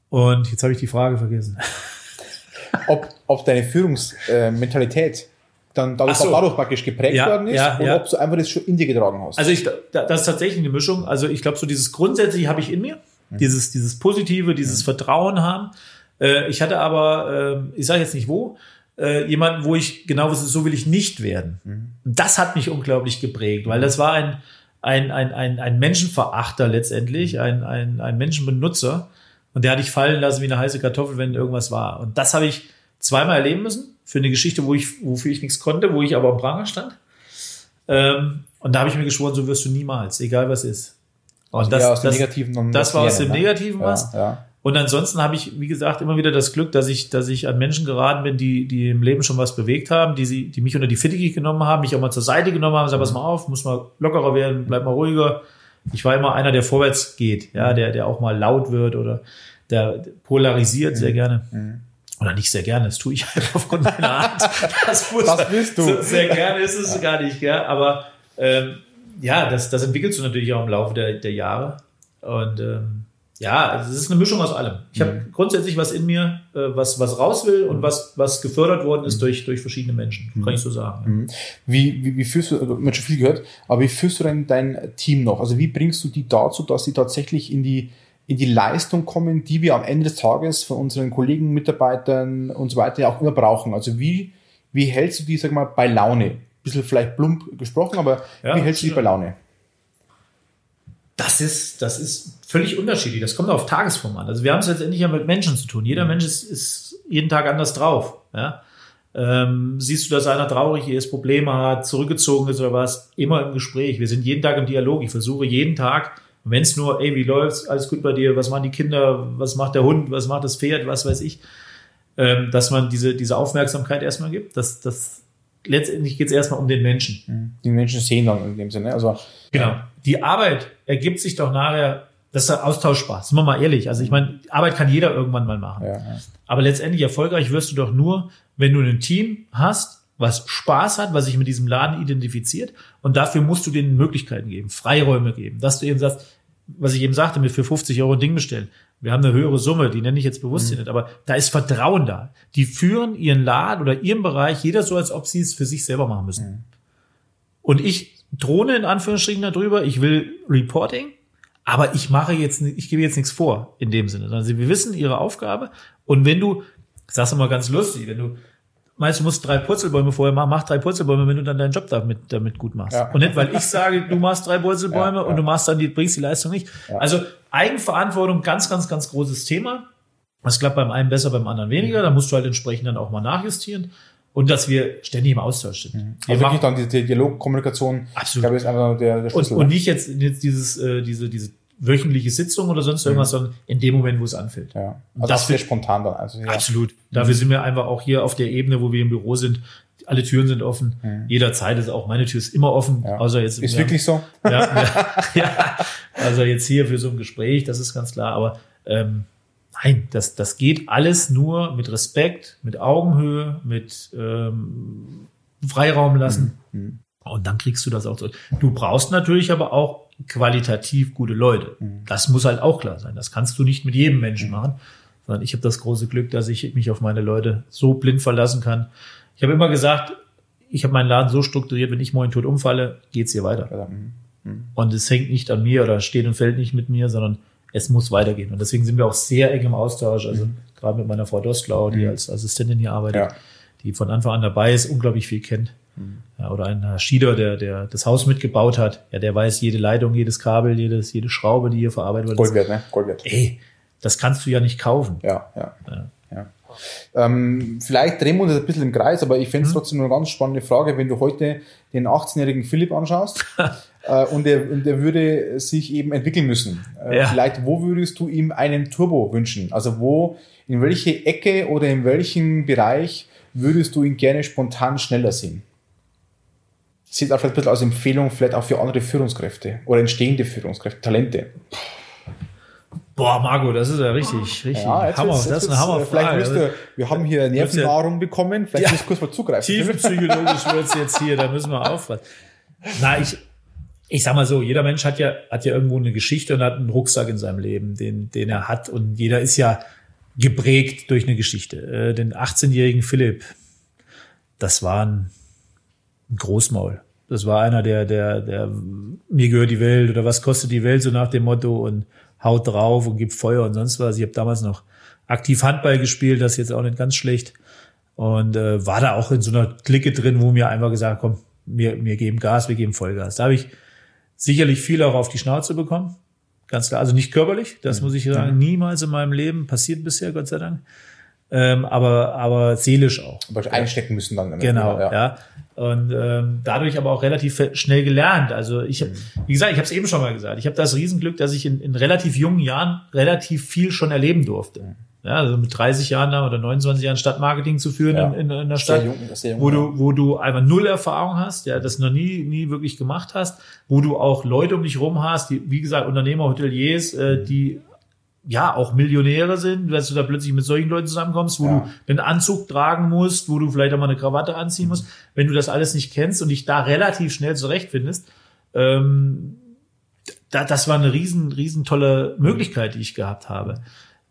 Und jetzt habe ich die Frage vergessen. Ob, ob deine Führungsmentalität dann dadurch, so. dadurch praktisch geprägt Ja, worden ist ja, oder ja. ob du einfach das schon in dir getragen hast. Also ich, da- das ist tatsächlich eine Mischung. Also ich glaube, so dieses Grundsätzliche habe ich in mir. Dieses, dieses Positive, dieses Vertrauen haben. Äh, ich hatte aber, äh, ich sage jetzt nicht wo, äh, jemanden, wo ich genau wusste, so will ich nicht werden. Das hat mich unglaublich geprägt, weil das war ein, ein, ein, ein, ein Menschenverachter letztendlich, ein, ein, ein Menschenbenutzer. Und der hatte ich fallen lassen wie eine heiße Kartoffel, wenn irgendwas war. Und das habe ich zweimal erleben müssen für eine Geschichte, wo ich, wofür ich nichts konnte, wo ich aber am Pranger stand. Ähm, und da habe ich mir geschworen, so wirst du niemals, egal was ist. Und eher aus dem Negativen dann das was war aus dem ne? Negativen Ja, was. ja. Und ansonsten habe ich, wie gesagt, immer wieder das Glück, dass ich, dass ich an Menschen geraten bin, die, die im Leben schon was bewegt haben, die sie, die mich unter die Fittiche genommen haben, mich auch mal zur Seite genommen haben, sag pass mal auf, muss mal lockerer werden, bleib mal ruhiger. Ich war immer einer, der vorwärts geht, ja, der, der auch mal laut wird oder der polarisiert sehr gerne. Oder nicht sehr gerne, das tue ich einfach aufgrund meiner Art. Das, muss, Das bist du. So, sehr gerne ist es gar nicht, ja. Aber ähm, ja, das, das entwickelst du natürlich auch im Laufe der, der Jahre. Und ähm, ja, also es ist eine Mischung aus allem. Ich habe grundsätzlich was in mir, äh, was, was raus will und was, was gefördert worden ist durch, durch verschiedene Menschen, kann ich so sagen. Wie, wie, wie führst du, also, man hat schon viel gehört, aber wie führst du denn dein Team noch? Also wie bringst du die dazu, dass sie tatsächlich in die, in die Leistung kommen, die wir am Ende des Tages von unseren Kollegen, Mitarbeitern und so weiter ja auch immer brauchen? Also wie, wie hältst du die, sag mal, bei Laune? Bisschen vielleicht plump gesprochen, aber Ja, wie hältst du die bei Laune? Das ist, das ist völlig unterschiedlich. Das kommt auf Tagesform an. Also wir haben es letztendlich ja mit Menschen zu tun. Jeder Mensch ist, ist jeden Tag anders drauf. Ja? Ähm, siehst du, dass einer traurig ist, Probleme hat, zurückgezogen ist oder was, immer im Gespräch. Wir sind jeden Tag im Dialog. Ich versuche jeden Tag, wenn es nur, ey, wie läuft's, alles gut bei dir, was machen die Kinder, was macht der Hund, was macht das Pferd, was weiß ich, ähm, dass man diese, diese Aufmerksamkeit erstmal gibt. Das, das, letztendlich geht es erstmal um den Menschen. Die Menschen sehen dann in dem Sinne. Also Genau. Die Arbeit ergibt sich doch nachher, das ist austauschbar, sind wir mal ehrlich. Also ich meine, Arbeit kann jeder irgendwann mal machen. ja, ja. Aber letztendlich erfolgreich wirst du doch nur, wenn du ein Team hast, was Spaß hat, was sich mit diesem Laden identifiziert. Und dafür musst du denen Möglichkeiten geben, Freiräume geben, dass du eben sagst, was ich eben sagte, mir für 50 Euro ein Ding bestellen. Wir haben eine höhere Summe, die nenne ich jetzt bewusst hier nicht, aber da ist Vertrauen da. Die führen ihren Laden oder ihren Bereich, jeder so, als ob sie es für sich selber machen müssen. Und ich drohne in Anführungsstrichen darüber, ich will Reporting, aber ich mache jetzt, ich gebe jetzt nichts vor in dem Sinne. Also wir wissen ihre Aufgabe und wenn du, ich sag's mal ganz lustig, wenn du meinst, du musst drei Purzelbäume vorher machen, mach drei Purzelbäume, wenn du dann deinen Job damit, damit gut machst. Ja. Und nicht, weil ich sage, du machst drei Purzelbäume Ja, und ja. du machst dann die, bringst die Leistung nicht. Also Eigenverantwortung, ganz, ganz, ganz großes Thema. Das klappt beim einen besser, beim anderen weniger. Da musst du halt entsprechend dann auch mal nachjustieren. Und dass wir ständig im Austausch sind. Wir Also machen- wirklich dann die, die Dialogkommunikation, Absolut. ich glaube, ist einfach der, der und, Schlüssel. und nicht jetzt, jetzt dieses, äh, diese, diese wöchentliche Sitzung oder sonst irgendwas, sondern in dem Moment, wo es anfällt. Ja. Also das wird- spontan dann. Also, ja. Absolut. Dafür sind wir einfach auch hier auf der Ebene, wo wir im Büro sind. Alle Türen sind offen. Jederzeit ist auch meine Tür ist immer offen. Ja. Außer jetzt Ist wir wirklich so? ja, ja, ja, also jetzt hier für so ein Gespräch, das ist ganz klar. Aber ähm, nein, das, das geht alles nur mit Respekt, mit Augenhöhe, mit ähm, Freiraum lassen. Und dann kriegst du das auch zurück. Du brauchst natürlich aber auch qualitativ gute Leute. Das muss halt auch klar sein. Das kannst du nicht mit jedem Menschen machen. Sondern ich habe das große Glück, dass ich mich auf meine Leute so blind verlassen kann. Ich habe immer gesagt, ich habe meinen Laden so strukturiert, wenn ich morgen tot umfalle, geht's hier weiter. Ja, mhm. Und es hängt nicht an mir oder steht und fällt nicht mit mir, sondern es muss weitergehen. Und deswegen sind wir auch sehr eng im Austausch. Also gerade mit meiner Frau Dostlau, die als Assistentin hier arbeitet, Ja. die von Anfang an dabei ist, unglaublich viel kennt. Ja, oder ein Herr Schieder, der, der das Haus mitgebaut hat. Ja, der weiß jede Leitung, jedes Kabel, jedes, jede Schraube, die hier verarbeitet wird. Gold wert, ne? Gold wert. Ey, das kannst du ja nicht kaufen. Ja, ja. Ja. ja. Ähm, vielleicht drehen wir uns ein bisschen im Kreis, aber ich fände Mhm. es trotzdem eine ganz spannende Frage, wenn du heute den 18-jährigen Philipp anschaust äh, und, der, und der würde sich eben entwickeln müssen. Äh, Ja. Vielleicht, wo würdest du ihm einen Turbo wünschen? Also wo, in welche Ecke oder in welchem Bereich würdest du ihn gerne spontan schneller sehen? Sieht auch vielleicht ein bisschen als Empfehlung, vielleicht auch für andere Führungskräfte oder entstehende Führungskräfte, Talente. Boah, Marco, das ist ja richtig, richtig Ja, jetzt Hammer. wird's- das jetzt ist wird's- Hammerfrage. Vielleicht müsst ihr, wir haben hier Nervennahrung bekommen, vielleicht Ja. müsst ihr kurz mal zugreifen. Tiefenpsychologisch wird's jetzt hier, da müssen wir aufpassen. Na, ich, ich sag mal so, jeder Mensch hat ja, hat ja irgendwo eine Geschichte und hat einen Rucksack in seinem Leben, den, den er hat. Und jeder ist ja geprägt durch eine Geschichte. Äh, den 18-jährigen Philipp, das war ein, ein Großmaul. Das war einer, der, der, der, mir gehört die Welt oder was kostet die Welt, so nach dem Motto und haut drauf und gibt Feuer und sonst was. Ich habe damals noch aktiv Handball gespielt, das ist jetzt auch nicht ganz schlecht. Und äh, war da auch in so einer Clique drin, wo mir einfach gesagt, komm, wir, wir geben Gas, wir geben Vollgas. Da habe ich sicherlich viel auch auf die Schnauze bekommen. Ganz klar. Also nicht körperlich, das muss ich sagen. Niemals in meinem Leben passiert bisher, Gott sei Dank. Ähm, aber, aber seelisch auch. Aber einstecken müssen dann. Genau, ja. Und ähm, dadurch aber auch relativ schnell gelernt. Also ich, hab, wie gesagt, ich habe es eben schon mal gesagt. Ich habe das Riesenglück, dass ich in, in relativ jungen Jahren relativ viel schon erleben durfte. Ja, also mit 30 Jahren oder 29 Jahren Stadtmarketing zu führen Ja. in, in, in der Stadt, jung, wo du, wo du einfach null Erfahrung hast, ja, das noch nie, nie wirklich gemacht hast, wo du auch Leute um dich rum hast, die, wie gesagt, Unternehmer, Hoteliers, äh, die ja auch Millionäre sind, dass du da plötzlich mit solchen Leuten zusammenkommst, wo Ja. du einen Anzug tragen musst, wo du vielleicht auch mal eine Krawatte anziehen musst, wenn du das alles nicht kennst und dich da relativ schnell zurechtfindest. Ähm, da, das war eine riesen, riesen tolle Möglichkeit, die ich gehabt habe.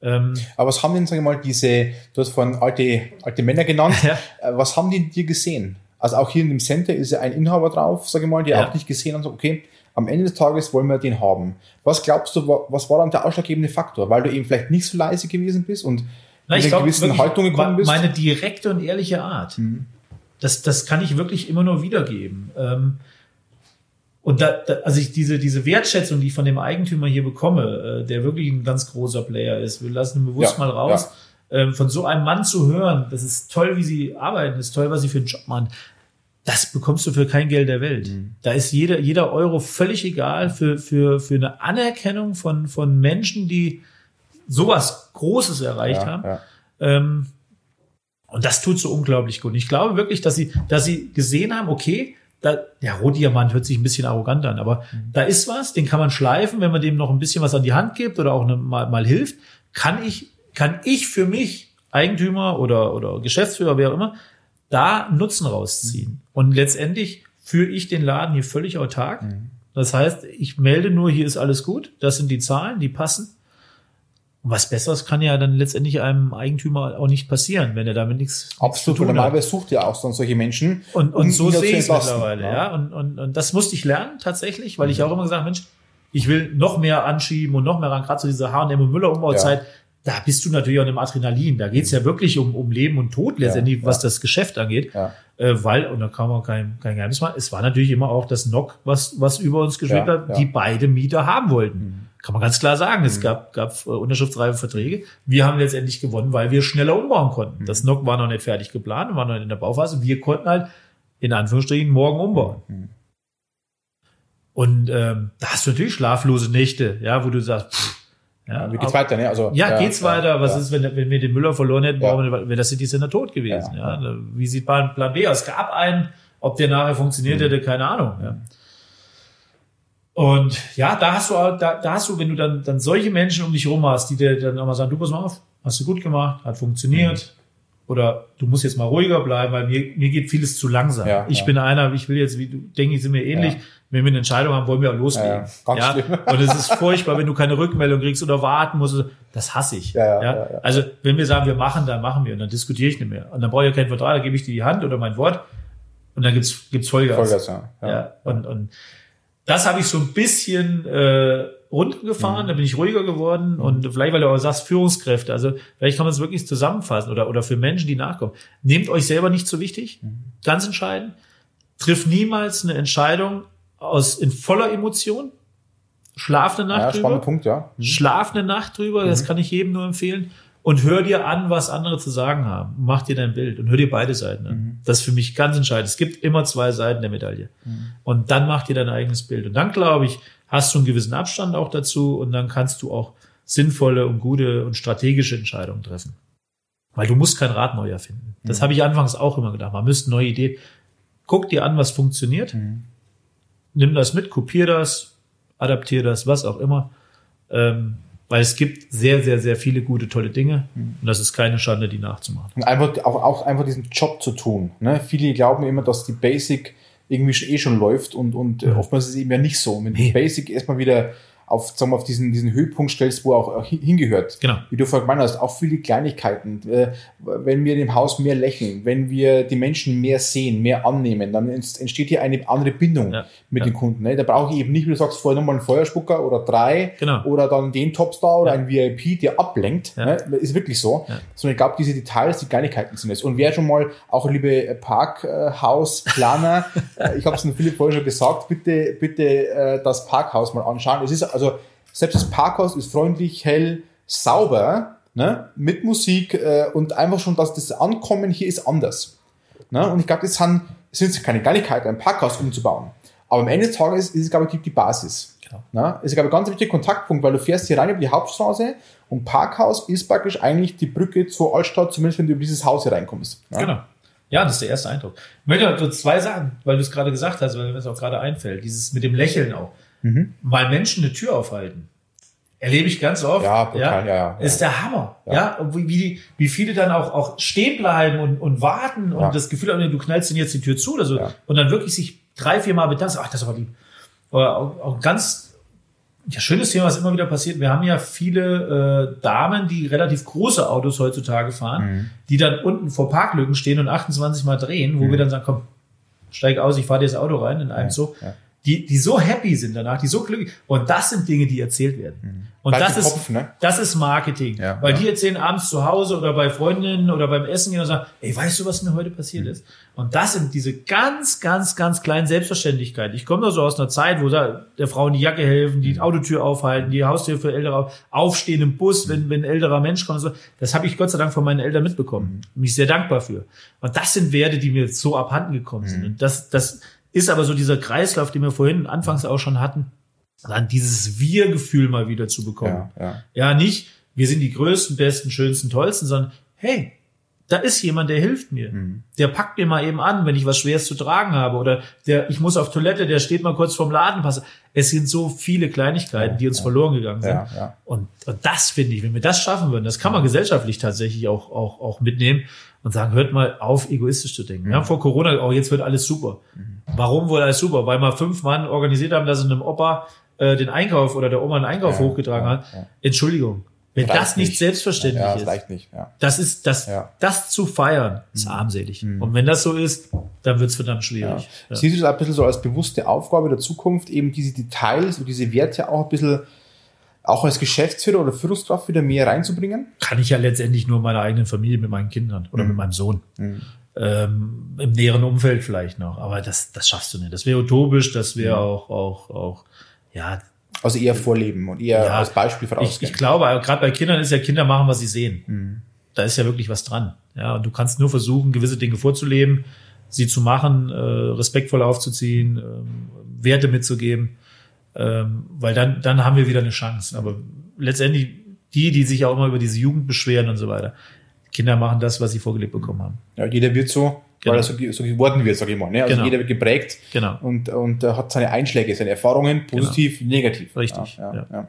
Ähm, Aber was haben denn, sag ich mal, diese, du hast vorhin alte, alte Männer genannt, Ja. äh, was haben die dir gesehen? Also auch hier in dem Center ist ja ein Inhaber drauf, sag ich mal, der Ja. auch nicht gesehen hat, so, okay, am Ende des Tages wollen wir den haben. Was glaubst du, wa- was war dann der ausschlaggebende Faktor? Weil du eben vielleicht nicht so leise gewesen bist und Na, in ich einer gewissen Haltung gekommen bist? meine direkte und ehrliche Art. Das, das kann ich wirklich immer nur wiedergeben. Ähm, und da, da, also ich diese, diese Wertschätzung, die ich von dem Eigentümer hier bekomme, äh, der wirklich ein ganz großer Player ist, wir lassen ihn bewusst Ja, mal raus, ähm, von so einem Mann zu hören, das ist toll, wie sie arbeiten, das ist toll, was sie für einen Job machen. Das bekommst du für kein Geld der Welt. Mhm. Da ist jeder, jeder Euro völlig egal für, für, für eine Anerkennung von, von Menschen, die sowas Großes erreicht ja, haben. ja. Ähm, und das tut so unglaublich gut. Und ich glaube wirklich, dass sie, dass sie gesehen haben, okay, da, der Rohdiamant hört sich ein bisschen arrogant an, aber da ist was, den kann man schleifen, wenn man dem noch ein bisschen was an die Hand gibt oder auch ne, mal, mal hilft, kann ich, kann ich für mich, Eigentümer oder, oder Geschäftsführer, wer auch immer, da Nutzen rausziehen. Und letztendlich führe ich den Laden hier völlig autark. Das heißt, ich melde nur, hier ist alles gut, das sind die Zahlen, die passen. Und was Besseres kann ja dann letztendlich einem Eigentümer auch nicht passieren, wenn er damit nichts, Absolut, zu weil tun hat. sucht ja auch dann solche Menschen. Und, um und so da zu sehe ich es mittlerweile, ja. Und, und, und das musste ich lernen tatsächlich, weil ich auch immer gesagt habe, Mensch, ich will noch mehr anschieben und noch mehr ran, gerade zu dieser H&M und Müller Umbauzeit. Da bist du natürlich auch im Adrenalin. Da geht's ja wirklich um, um Leben und Tod letztendlich, ja. was das Geschäft angeht. Ja. Äh, weil, und da kann man kein, kein Geheimnis machen, es war natürlich immer auch das NOC, was, was über uns geschwebt hat, die beide Mieter haben wollten. Kann man ganz klar sagen. Es gab, gab äh, unterschriftsreife Verträge. Wir haben letztendlich gewonnen, weil wir schneller umbauen konnten. Das NOC war noch nicht fertig geplant, war noch in der Bauphase. Wir konnten halt in Anführungsstrichen morgen umbauen. Und ähm, da hast du natürlich schlaflose Nächte, ja, wo du sagst, pff, ja, Wie geht's weiter, ne? Also, ja, geht's weiter? Was ja. ist, wenn, wenn wir den Müller verloren hätten? Ja. Wäre das City Center tot gewesen? Ja, Ja, Wie sieht Plan, Plan B aus? Gab einen, ob der nachher funktioniert Mhm. hätte, keine Ahnung. Ja. Und ja, da hast du, auch- da, da hast du, wenn du dann, dann solche Menschen um dich rum hast, die dir dann auch mal sagen, du pass mal auf, hast du gut gemacht, hat funktioniert. Oder du musst jetzt mal ruhiger bleiben, weil mir, mir geht vieles zu langsam. Ja, ich ja. bin einer, ich will jetzt, wie du, denke ich, sind wir ähnlich. Ja. Wenn wir eine Entscheidung haben, wollen wir auch loslegen. Ja. Und es ist furchtbar, wenn du keine Rückmeldung kriegst oder warten musst. Das hasse ich. Ja. Also, wenn wir sagen, wir machen, dann machen wir und dann diskutiere ich nicht mehr. Und dann brauche ich ja keinen Vertrag, da gebe ich dir die Hand oder mein Wort und dann gibt's gibt's Vollgas. Vollgas, ja. Ja. Und, und das habe ich so ein bisschen äh, runtergefahren, Mhm. da bin ich ruhiger geworden und vielleicht, weil du auch sagst, Führungskräfte, also vielleicht kann man es wirklich zusammenfassen oder, oder für Menschen, die nachkommen. Nehmt euch selber nicht so wichtig, Mhm. ganz entscheidend. Triff niemals eine Entscheidung aus in voller Emotion. Schlaf eine Nacht Ja, drüber. spannender Punkt, ja. Mhm. Schlaf eine Nacht drüber, das kann ich jedem nur empfehlen. Und hör dir an, was andere zu sagen haben. Mach dir dein Bild und hör dir beide Seiten an. Das ist für mich ganz entscheidend. Es gibt immer zwei Seiten der Medaille. Und dann mach dir dein eigenes Bild. Und dann, glaube ich, hast du einen gewissen Abstand auch dazu und dann kannst du auch sinnvolle und gute und strategische Entscheidungen treffen. Weil du musst kein Rad neu erfinden. Das habe ich anfangs auch immer gedacht. Man müsste neue Ideen. Guck dir an, was funktioniert. Nimm das mit, kopier das, adaptier das, was auch immer. Ähm, weil es gibt sehr, sehr, sehr viele gute, tolle Dinge. Und das ist keine Schande, die nachzumachen. Und einfach auch, auch einfach diesen Job zu tun. Ne? Viele glauben immer, dass die Basic irgendwie eh schon läuft und, und äh, oftmals ist es eben ja nicht so. Wenn Nee. Basic erstmal wieder auf, sagen wir, auf diesen, diesen Höhepunkt stellst, wo auch, auch hin- hingehört. Genau. Wie du vorhin gemeint hast, auch viele Kleinigkeiten. Äh, wenn wir im Haus mehr lächeln, wenn wir die Menschen mehr sehen, mehr annehmen, dann ent- entsteht hier eine andere Bindung Ja. mit Ja. den Kunden. Ne? Da brauche ich eben nicht, wie du sagst, vorher nochmal einen Feuerspucker oder drei Genau. oder dann den Topstar oder Ja. ein VIP, der ablenkt. Ne? Ist wirklich so. Sondern ich glaube, diese Details, die Kleinigkeiten sind es. Und wer schon mal, auch liebe Parkhausplaner, äh, ich habe es dem Philipp vorhin schon gesagt, bitte, bitte äh, das Parkhaus mal anschauen. Es ist also, selbst das Parkhaus ist freundlich, hell, sauber, ne? mit Musik äh, und einfach schon, dass das Ankommen hier ist anders. Ne? Und ich glaube, das sind, sind keine Kleinigkeiten, ein Parkhaus umzubauen. Aber am Ende des Tages ist es, glaube ich, die, Basis. Genau. Ne? Es ist, glaube ich, ein ganz wichtiger Kontaktpunkt, weil du fährst hier rein über die Hauptstraße und Parkhaus ist praktisch eigentlich die Brücke zur Altstadt, zumindest wenn du über dieses Haus hier reinkommst. Ne? Genau. Ja, das ist der erste Eindruck. Ich möchte so zwei Sachen, weil du es gerade gesagt hast, weil mir das auch gerade einfällt. Dieses mit dem Lächeln auch. Mhm. Weil Menschen eine Tür aufhalten. Erlebe ich ganz oft. Ja, brutal, ja, ja, ja. Ist der Hammer. Ja. Ja. Wie, wie, wie viele dann auch, auch stehen bleiben und, und warten und Ja. das Gefühl haben, du knallst ihnen jetzt die Tür zu oder so. Ja. Und dann wirklich sich drei, vier Mal bedanken. Ach, das ist aber lieb. Oder auch, auch ganz ja, schönes Thema, was immer wieder passiert. Wir haben ja viele äh, Damen, die relativ große Autos heutzutage fahren, Mhm. die dann unten vor Parklücken stehen und 28 Mal drehen, wo wir dann sagen, komm, steig aus, ich fahre dir das Auto rein in einem so. Mhm. ja. Die, die so happy sind danach, die so glücklich. Und das sind Dinge, die erzählt werden. Und Bleibt das ist, Kopf, ne? das ist Marketing. Ja, weil ja. die erzählen abends zu Hause oder bei Freundinnen oder beim Essen gehen und sagen, ey, weißt du, was mir heute passiert Mhm. ist? Und das sind diese ganz, ganz, ganz kleinen Selbstverständlichkeiten. Ich komme da so aus einer Zeit, wo da der Frau in die Jacke helfen, Mhm. die Autotür aufhalten, die Haustür für Ältere auf- aufstehen im Bus, Mhm. wenn, wenn ein älterer Mensch kommt. und So. Das habe ich Gott sei Dank von meinen Eltern mitbekommen. Mhm. Mich sehr dankbar für. Und das sind Werte, die mir so abhanden gekommen Mhm. sind. Und das, das ist aber so dieser Kreislauf, den wir vorhin anfangs auch schon hatten, dann dieses Wir-Gefühl mal wieder zu bekommen. Ja, ja. Ja, nicht, wir sind die größten, besten, schönsten, tollsten, sondern hey, da ist jemand, der hilft mir. Mhm. Der packt mir mal eben an, wenn ich was Schweres zu tragen habe. Oder der, ich muss auf Toilette, der steht mal kurz vorm Ladenpass. Es sind so viele Kleinigkeiten, die uns verloren gegangen sind. Ja, ja. Und, und das finde ich, wenn wir das schaffen würden, das kann man gesellschaftlich tatsächlich auch, auch, auch mitnehmen und sagen, hört mal auf, egoistisch zu denken. Wir haben vor Corona, oh, jetzt wird alles super. Warum wurde alles super? Weil mal fünf Mann organisiert haben, dass sie einem Opa äh, den Einkauf oder der Oma einen Einkauf Ja, hochgetragen ja, hat. ja. Entschuldigung. Wenn Reicht das nicht, nicht. selbstverständlich Ja, das ist, reicht nicht. Ja. das ist das, Ja. Mhm. das zu feiern, ist armselig. Und wenn das so ist, dann wird's verdammt Ja. schwierig. Ja. Siehst du das ein bisschen so als bewusste Aufgabe der Zukunft, eben diese Details und diese Werte auch ein bisschen auch als Geschäftsführer oder Führungskraft wieder mehr reinzubringen? Kann ich ja letztendlich nur meiner eigenen Familie mit meinen Kindern oder mit meinem Sohn. Ähm, Im näheren Umfeld vielleicht noch. Aber das, das schaffst du nicht. Das wäre utopisch, das wäre auch, auch, auch, ja, Also eher vorleben und eher Ja, als Beispiel ich, vorausgehen. ich glaube, gerade bei Kindern ist ja Kinder machen, was sie sehen. Da ist ja wirklich was dran. Ja, und du kannst nur versuchen, gewisse Dinge vorzuleben, sie zu machen, äh, respektvoll aufzuziehen, ähm, Werte mitzugeben. Ähm, weil dann, dann haben wir wieder eine Chance. Aber letztendlich die, die sich auch immer über diese Jugend beschweren und so weiter. Kinder machen das, was sie vorgelebt bekommen haben. Ja, jeder wird so, Genau. weil er so, so geworden wird, sage ich mal. Ne? Also Genau. jeder wird geprägt Genau. und, und äh, hat seine Einschläge, seine Erfahrungen, positiv, negativ. Richtig, Ja, ja, ja.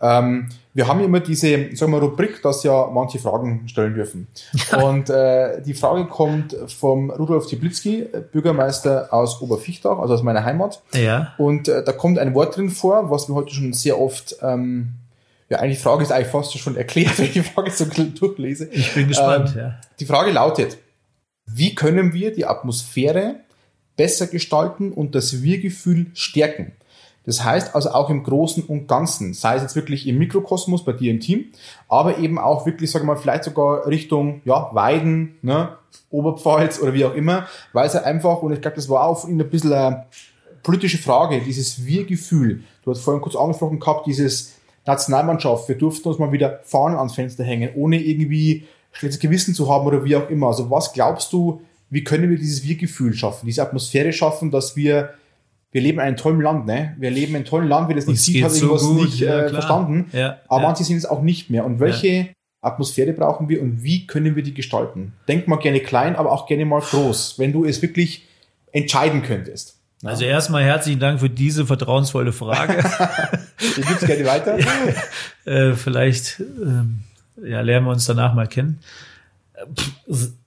Ähm, wir haben immer diese, sagen wir, Rubrik, dass ja manche Fragen stellen dürfen. Und äh, die Frage kommt vom Rudolf Tiblitzki, Bürgermeister aus Oberfichtach, also aus meiner Heimat. Ja. Und äh, da kommt ein Wort drin vor, was wir heute schon sehr oft, ähm, ja, eigentlich die Frage ist eigentlich fast schon erklärt, wenn ich die Frage so durchlese. Ich bin gespannt, Ähm, ja. Die Frage lautet, wie können wir die Atmosphäre besser gestalten und das Wir-Gefühl stärken? Das heißt also auch im Großen und Ganzen, sei es jetzt wirklich im Mikrokosmos bei dir im Team, aber eben auch wirklich, sagen wir mal, vielleicht sogar Richtung ja, Weiden, ne, Oberpfalz oder wie auch immer, weil es halt einfach, und ich glaube, das war auch Ihnen ein bisschen eine politische Frage, dieses Wir-Gefühl. Du hast vorhin kurz angesprochen gehabt, dieses Nationalmannschaft, wir durften uns mal wieder Fahnen ans Fenster hängen, ohne irgendwie schlechtes Gewissen zu haben oder wie auch immer. Also was glaubst du, wie können wir dieses Wir-Gefühl schaffen, diese Atmosphäre schaffen, dass wir, wir leben in einem tollen Land, ne? Wir leben in einem tollen Land, wer das nicht Uns sieht, hat so irgendwas gut, nicht ja, äh, verstanden. Ja, Aber ja. manche sind es auch nicht mehr. Und welche Atmosphäre brauchen wir und wie können wir die gestalten? Denk mal gerne klein, aber auch gerne mal groß, wenn du es wirklich entscheiden könntest. Also erstmal herzlichen Dank für diese vertrauensvolle Frage. Ich gebe es gerne weiter. äh, vielleicht ähm, ja, lernen wir uns danach mal kennen.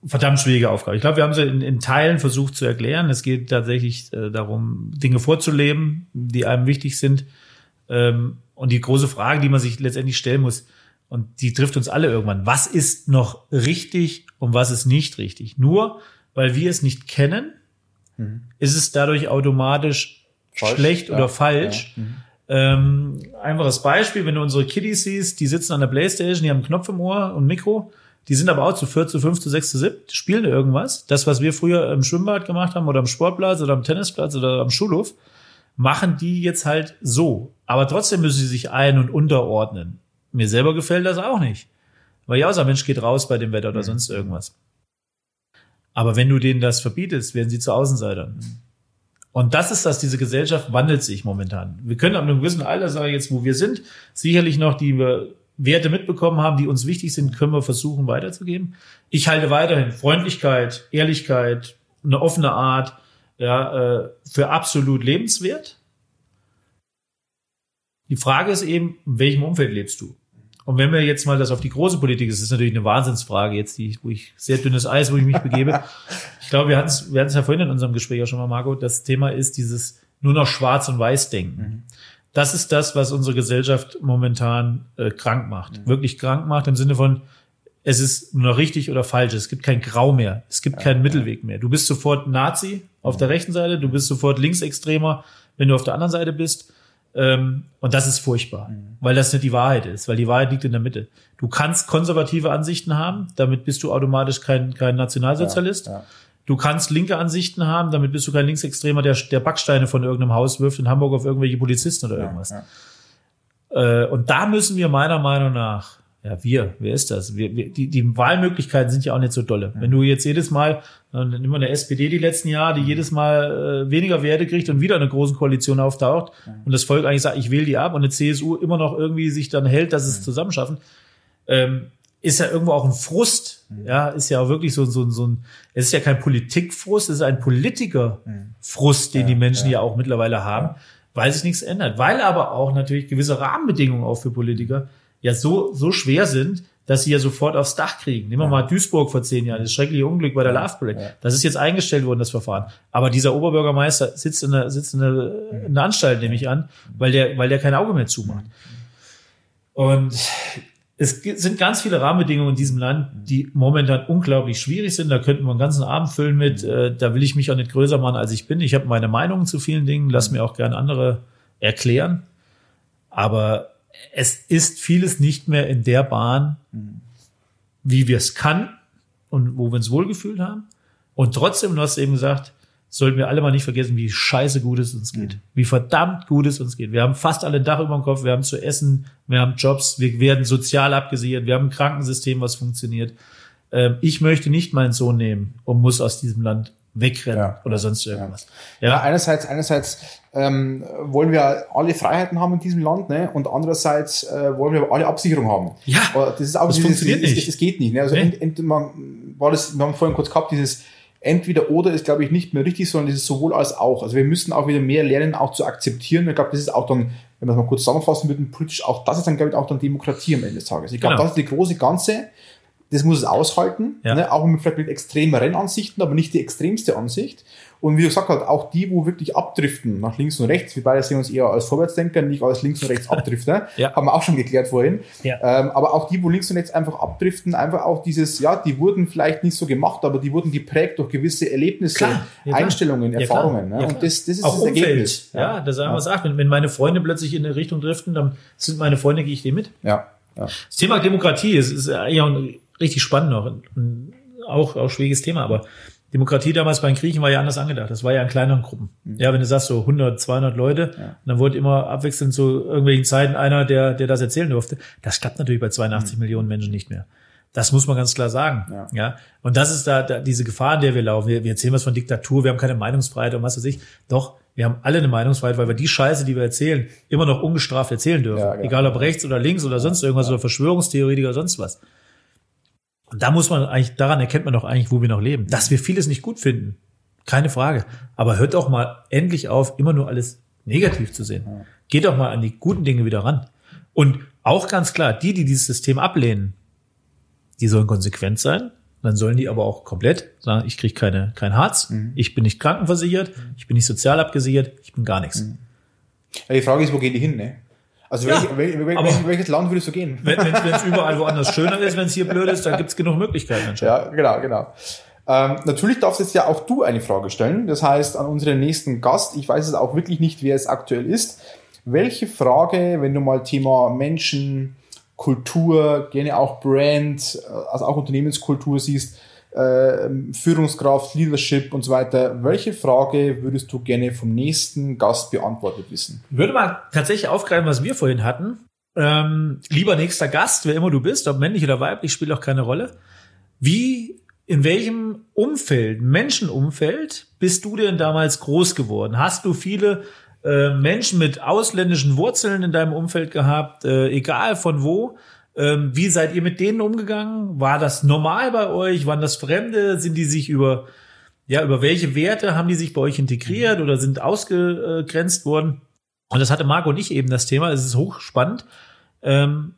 Verdammt schwierige Aufgabe. Ich glaube, wir haben sie in, in Teilen versucht zu erklären. Es geht tatsächlich äh, darum, Dinge vorzuleben, die einem wichtig sind. Ähm, und die große Frage, die man sich letztendlich stellen muss, und die trifft uns alle irgendwann. Was ist noch richtig und was ist nicht richtig? Nur weil wir es nicht kennen, ist es dadurch automatisch Falsch, schlecht ja, oder falsch. ja, mhm. Ähm, einfaches Beispiel, wenn du unsere Kiddies siehst, die sitzen an der Playstation, die haben einen Knopf im Ohr und ein Mikro, die sind aber auch zu vier, zu fünf, zu sechs, zu sieben, spielen irgendwas. Das, was wir früher im Schwimmbad gemacht haben oder am Sportplatz oder am Tennisplatz oder am Schulhof, machen die jetzt halt so. Aber trotzdem müssen sie sich ein- und unterordnen. Mir selber gefällt das auch nicht. Weil ja, unser Mensch geht raus bei dem Wetter oder sonst irgendwas. Aber wenn du denen das verbietest, werden sie zu Außenseitern. Und das ist das, diese Gesellschaft wandelt sich momentan. Wir können ab einem gewissen Alter, sage ich jetzt, wo wir sind, sicherlich noch die Werte mitbekommen haben, die uns wichtig sind, können wir versuchen weiterzugeben. Ich halte weiterhin Freundlichkeit, Ehrlichkeit, eine offene Art ja, äh, für absolut lebenswert. Die Frage ist eben, in welchem Umfeld lebst du? Und wenn wir jetzt mal das auf die große Politik, das ist natürlich eine Wahnsinnsfrage jetzt, die, wo ich sehr dünnes Eis, wo ich mich begebe. Ich glaube, wir hatten es wir hatten es ja vorhin in unserem Gespräch auch schon mal, Marco. Das Thema ist dieses nur noch Schwarz und Weiß denken. Das ist das, was unsere Gesellschaft momentan äh, krank macht. Wirklich krank macht im Sinne von, es ist nur noch richtig oder falsch. Es gibt kein Grau mehr. Es gibt keinen Mittelweg mehr. Du bist sofort Nazi auf der rechten Seite, du bist sofort Linksextremer, wenn du auf der anderen Seite bist. Ähm, und das ist furchtbar, weil das nicht die Wahrheit ist, weil die Wahrheit liegt in der Mitte. Du kannst konservative Ansichten haben, damit bist du automatisch kein, kein Nationalsozialist. Ja, ja. Du kannst linke Ansichten haben, damit bist du kein Linksextremer, der, der Backsteine von irgendeinem Haus wirft in Hamburg auf irgendwelche Polizisten oder irgendwas. ja. Äh, und da müssen wir meiner Meinung nach, ja, wir, wer ist das? Wir, wir, die, die Wahlmöglichkeiten sind ja auch nicht so dolle. Wenn du jetzt jedes Mal, dann nimm mal eine SPD die letzten Jahre, die jedes Mal äh, weniger Werte kriegt und wieder in einer großen Koalition auftaucht und das Volk eigentlich sagt, ich wähle die ab und eine CSU immer noch irgendwie sich dann hält, dass es zusammenschaffen, ähm, ist ja irgendwo auch ein Frust. Ja, ist ja auch wirklich so, so, so ein, es ist ja kein Politikfrust, es ist ein Politikerfrust, den die Menschen ja, auch mittlerweile haben, weil sich nichts ändert. Weil aber auch natürlich gewisse Rahmenbedingungen auch für Politiker ja so, so schwer sind, dass sie ja sofort aufs Dach kriegen. Nehmen wir mal Duisburg vor zehn Jahren, das schreckliche Unglück bei der Love Project. Das ist jetzt eingestellt worden, das Verfahren. Aber dieser Oberbürgermeister sitzt in der, sitzt in der, in der Anstalt, nehme ich an, weil der, weil der kein Auge mehr zumacht. Und es sind ganz viele Rahmenbedingungen in diesem Land, die momentan unglaublich schwierig sind. Da könnten wir einen ganzen Abend füllen mit, äh, da will ich mich auch nicht größer machen, als ich bin. Ich habe meine Meinungen zu vielen Dingen, lass mir auch gerne andere erklären. Aber es ist vieles nicht mehr in der Bahn, wie wir es kann und wo wir uns wohlgefühlt haben. Und trotzdem, du hast eben gesagt, sollten wir alle mal nicht vergessen, wie scheiße gut es uns geht. Wie verdammt gut es uns geht. Wir haben fast alle ein Dach über dem Kopf, wir haben zu essen, wir haben Jobs, wir werden sozial abgesichert, wir haben ein Krankensystem, was funktioniert. Ähm, ich möchte nicht meinen Sohn nehmen und muss aus diesem Land wegrennen Ja. oder sonst irgendwas. Ja, Ja, einerseits, einerseits ähm, wollen wir alle Freiheiten haben in diesem Land, ne? Und andererseits äh, wollen wir alle Absicherung haben. Ja, Aber das ist auch das dieses, funktioniert das, nicht. Das geht nicht. Ne? Also Nee. ent, ent, man, war das, wir haben vorhin kurz gehabt, dieses entweder oder ist, glaube ich, nicht mehr richtig, sondern dieses sowohl als auch. Also wir müssen auch wieder mehr lernen, auch zu akzeptieren. Ich glaube, das ist auch dann, wenn wir es mal kurz zusammenfassen würden, politisch auch, das ist dann, glaube ich, auch dann Demokratie am Ende des Tages. Ich glaube, Genau. das ist die große Ganze. Das muss es aushalten, Ja. ne? auch mit, vielleicht mit extremeren Ansichten, aber nicht die extremste Ansicht. Und wie du gesagt hast, auch die, wo wirklich abdriften, nach links und rechts, wir beide sehen uns eher als Vorwärtsdenker, nicht als links und rechts Abdrifter, Ja. haben wir auch schon geklärt vorhin. Ja. Ähm, aber auch die, wo links und rechts einfach abdriften, einfach auch dieses, ja, die wurden vielleicht nicht so gemacht, aber die wurden geprägt durch gewisse Erlebnisse, ja. Einstellungen, Ja. Erfahrungen. Ne? Ja, und das, das ist auch das Umfeld. Ergebnis. Ja, das sagen wir sagt, wenn, wenn meine Freunde plötzlich in eine Richtung driften, dann sind meine Freunde, gehe ich dem mit. Ja. ja. Das Thema Demokratie ist, ist auch ein richtig spannend noch. Ein, auch, auch schwieriges Thema, aber Demokratie damals bei den Griechen war ja anders angedacht. Das war ja in kleineren Gruppen. Ja, wenn du sagst so 100, 200 Leute, dann wurde immer abwechselnd zu irgendwelchen Zeiten einer, der, der das erzählen durfte. Das klappt natürlich bei 82 Millionen Menschen nicht mehr. Das muss man ganz klar sagen. Ja. Ja. Und das ist da, da diese Gefahr, in der wir laufen. Wir, wir erzählen was von Diktatur, wir haben keine Meinungsfreiheit und was weiß ich. Doch, wir haben alle eine Meinungsfreiheit, weil wir die Scheiße, die wir erzählen, immer noch ungestraft erzählen dürfen. Ja, ja. Egal ob rechts oder links oder sonst irgendwas oder Verschwörungstheoretiker oder sonst was. Und da muss man eigentlich, daran erkennt man doch eigentlich, wo wir noch leben. Dass wir vieles nicht gut finden. Keine Frage. Aber hört doch mal endlich auf, immer nur alles negativ zu sehen. Geht doch mal an die guten Dinge wieder ran. Und auch ganz klar, die, die dieses System ablehnen, die sollen konsequent sein. Dann sollen die aber auch komplett sagen, ich kriege keine, kein Harz, ich bin nicht krankenversichert, ich bin nicht sozial abgesichert, ich bin gar nichts. Ja, die Frage ist, wo gehen die hin? Ne? Also Ja, welch, wel, wel, aber- wel, welches Land würdest du gehen? Wenn es überall woanders schöner ist, wenn es hier blöd ist, dann gibt's genug Möglichkeiten. anscheinend. Ja, genau, genau. Ähm, natürlich darfst jetzt ja auch du eine Frage stellen. Das heißt, an unseren nächsten Gast, ich weiß es auch wirklich nicht, wer es aktuell ist. Welche Frage, wenn du mal Thema Menschen, Kultur, gerne auch Brand, äh, also auch Unternehmenskultur siehst, äh, Führungskraft, Leadership und so weiter, welche Frage würdest du gerne vom nächsten Gast beantwortet wissen? Würde mal tatsächlich aufgreifen, was wir vorhin hatten. Ähm, lieber nächster Gast, wer immer du bist, ob männlich oder weiblich, spielt auch keine Rolle. Wie, in welchem Umfeld, Menschenumfeld, bist du denn damals groß geworden? Hast du viele äh, Menschen mit ausländischen Wurzeln in deinem Umfeld gehabt, äh, egal von wo? Ähm, wie seid ihr mit denen umgegangen? War das normal bei euch? Waren das Fremde? Sind die sich über ja, über welche Werte haben die sich bei euch integriert oder sind ausgegrenzt worden? Und das hatte Marco und ich eben das Thema. Es ist hochspannend. Ähm,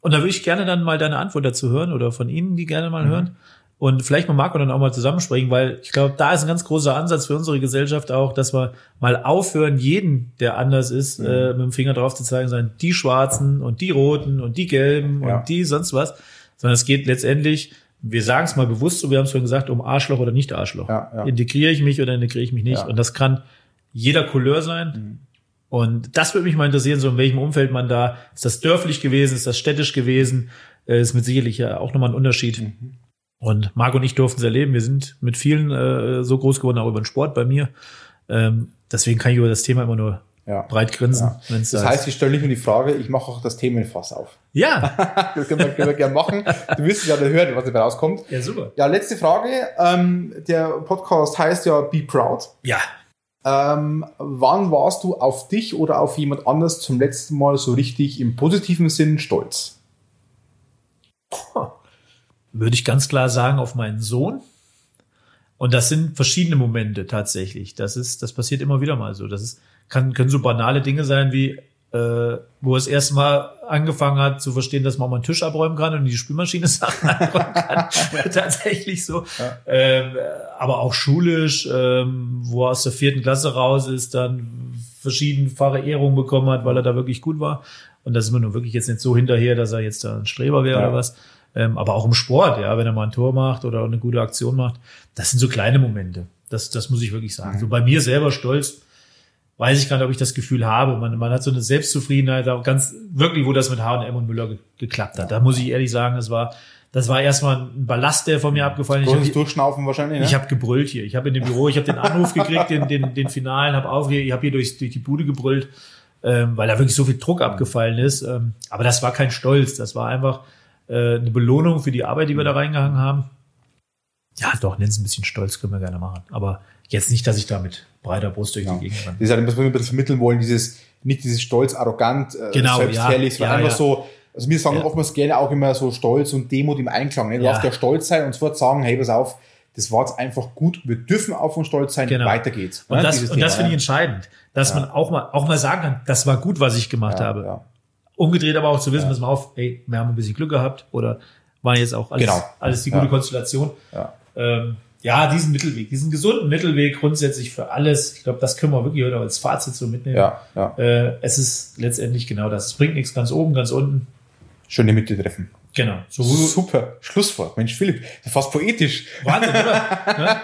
und da würde ich gerne dann mal deine Antwort dazu hören oder von Ihnen die gerne mal hören. Und vielleicht mit Marco dann auch mal zusammensprechen, weil ich glaube, da ist ein ganz großer Ansatz für unsere Gesellschaft auch, dass wir mal aufhören, jeden, der anders ist, äh, mit dem Finger drauf zu zeigen, sagen, die Schwarzen und die Roten und die Gelben Ja. und die sonst was. Sondern es geht letztendlich, wir sagen es mal bewusst so, wir haben es vorhin gesagt, um Arschloch oder nicht Arschloch. Ja, ja. Integriere ich mich oder integriere ich mich nicht? Mhm. Und das kann jeder Couleur sein. Und das würde mich mal interessieren, so in welchem Umfeld man da, ist das dörflich gewesen, ist das städtisch gewesen, äh, ist mit sicherlich ja auch nochmal ein Unterschied. Mhm. Und Marco und ich durften es erleben. Wir sind mit vielen äh, so groß geworden, auch über den Sport bei mir. Ähm, deswegen kann ich über das Thema immer nur Ja. breit grinsen. Ja. Das da heißt, ist. ich stelle nicht nur die Frage, ich mache auch das Themenfass auf. ja, Das können wir, können wir gerne machen. Du wirst ja hören, was dabei rauskommt. ja, super. Ja, letzte Frage. Ähm, der Podcast heißt ja Be Proud. Ja, Ähm, wann warst du auf dich oder auf jemand anders zum letzten Mal so richtig im positiven Sinn stolz? Würde ich ganz klar sagen, auf meinen Sohn. Und das sind verschiedene Momente tatsächlich. Das ist, das passiert immer wieder mal so. Das ist, kann, können so banale Dinge sein wie, äh, wo er das erste Mal angefangen hat zu verstehen, dass man mal einen Tisch abräumen kann und die Spülmaschine Sachen abräumen kann. tatsächlich so. Ähm, aber auch schulisch, ähm, wo er aus der vierten Klasse raus ist, dann verschiedenfache Ehrungen bekommen hat, weil er da wirklich gut war. Und das ist mir nur wirklich jetzt nicht so hinterher, dass er jetzt da ein Streber wäre Ja. oder was. Ähm, aber auch im Sport, ja, wenn er mal ein Tor macht oder eine gute Aktion macht, das sind so kleine Momente. Das, das muss ich wirklich sagen. So bei mir selber stolz, weiß ich gar nicht, ob ich das Gefühl habe. Man, man hat so eine Selbstzufriedenheit, auch ganz wirklich, wo das mit H&M und Müller ge geklappt hat. Da muss ich ehrlich sagen, das war, das war erstmal ein Ballast, der von mir abgefallen ist. Großes Durchschnaufen wahrscheinlich, ne? ich habe gebrüllt hier. Ich habe in dem Büro, ich habe den Anruf gekriegt, den, den, den finalen, habe auf, ich habe hier durch, durch die Bude gebrüllt, ähm, weil da wirklich so viel Druck abgefallen ist. Ähm, aber das war kein Stolz, das war einfach äh, eine Belohnung für die Arbeit, die wir da reingehangen haben. Ja, doch, nenn es ein bisschen stolz, können wir gerne machen. Aber jetzt nicht, dass ich da mit breiter Brust durch Ja. die Gegend renne. Das ist halt, was wir ein bisschen vermitteln wollen, dieses, nicht dieses stolz, arrogant, äh, Genau, selbstherrlich, ja. sondern Ja, einfach ja. so, also wir sagen oftmals gerne auch immer so Stolz und Demut im Einklang. Ne? Du Ja. darfst ja stolz sein und sofort sagen, hey, pass auf, das war jetzt einfach gut, wir dürfen auch von stolz sein, Genau. weiter geht's. Und Ne? das, und das finde ich entscheidend, dass man auch mal, auch mal sagen kann, das war gut, was ich gemacht habe. Ja. Umgedreht aber auch zu wissen, pass mal auf, ey, wir haben ein bisschen Glück gehabt oder war jetzt auch alles, Genau. alles die gute Ja. Konstellation. Ja. Ähm, ja, diesen Mittelweg, diesen gesunden Mittelweg grundsätzlich für alles. Ich glaube, das können wir wirklich heute als Fazit so mitnehmen. Ja, ja. Äh, es ist letztendlich genau das. Es bringt nichts ganz oben, ganz unten. Schöne Mitte treffen. Genau. So Super. Schlusswort. Mensch, Philipp, das ist fast poetisch. Wahnsinn, oder? Ne?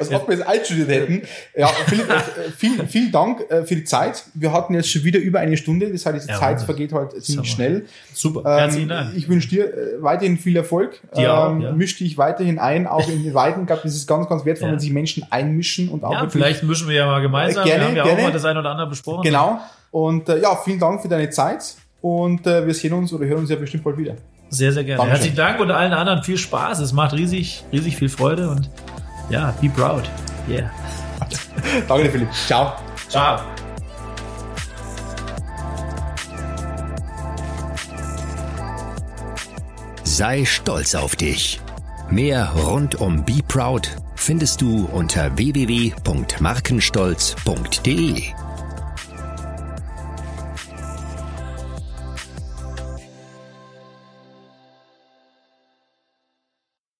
Als ob wir es einstudiert hätten. Ja, Philipp, äh, vielen, vielen Dank äh, für die Zeit. Wir hatten jetzt schon wieder über eine Stunde. Das heißt, diese Ja, Zeit Wahnsinn. vergeht halt ziemlich schnell. Super. Herzlichen Dank. Ähm, ich wünsche dir äh, weiterhin viel Erfolg. Dir auch, ja. Misch dich weiterhin ein, auch in den Weiden. Ich glaube, das ist ganz, ganz wertvoll, Ja. wenn sich Menschen einmischen und auch ja, vielleicht mischen wir ja mal gemeinsam. Gerne, wir haben ja gerne. auch mal das eine oder andere besprochen. Genau. Und äh, ja, vielen Dank für deine Zeit. Und äh, wir sehen uns oder hören uns ja bestimmt bald wieder. Sehr, sehr gerne. Dankeschön. Herzlichen Dank und allen anderen viel Spaß. Es macht riesig, riesig viel Freude und ja, be proud. Yeah. Danke dir, Philipp. Ciao. Ciao. Sei stolz auf dich. Mehr rund um Be Proud findest du unter www.markenstolz.de.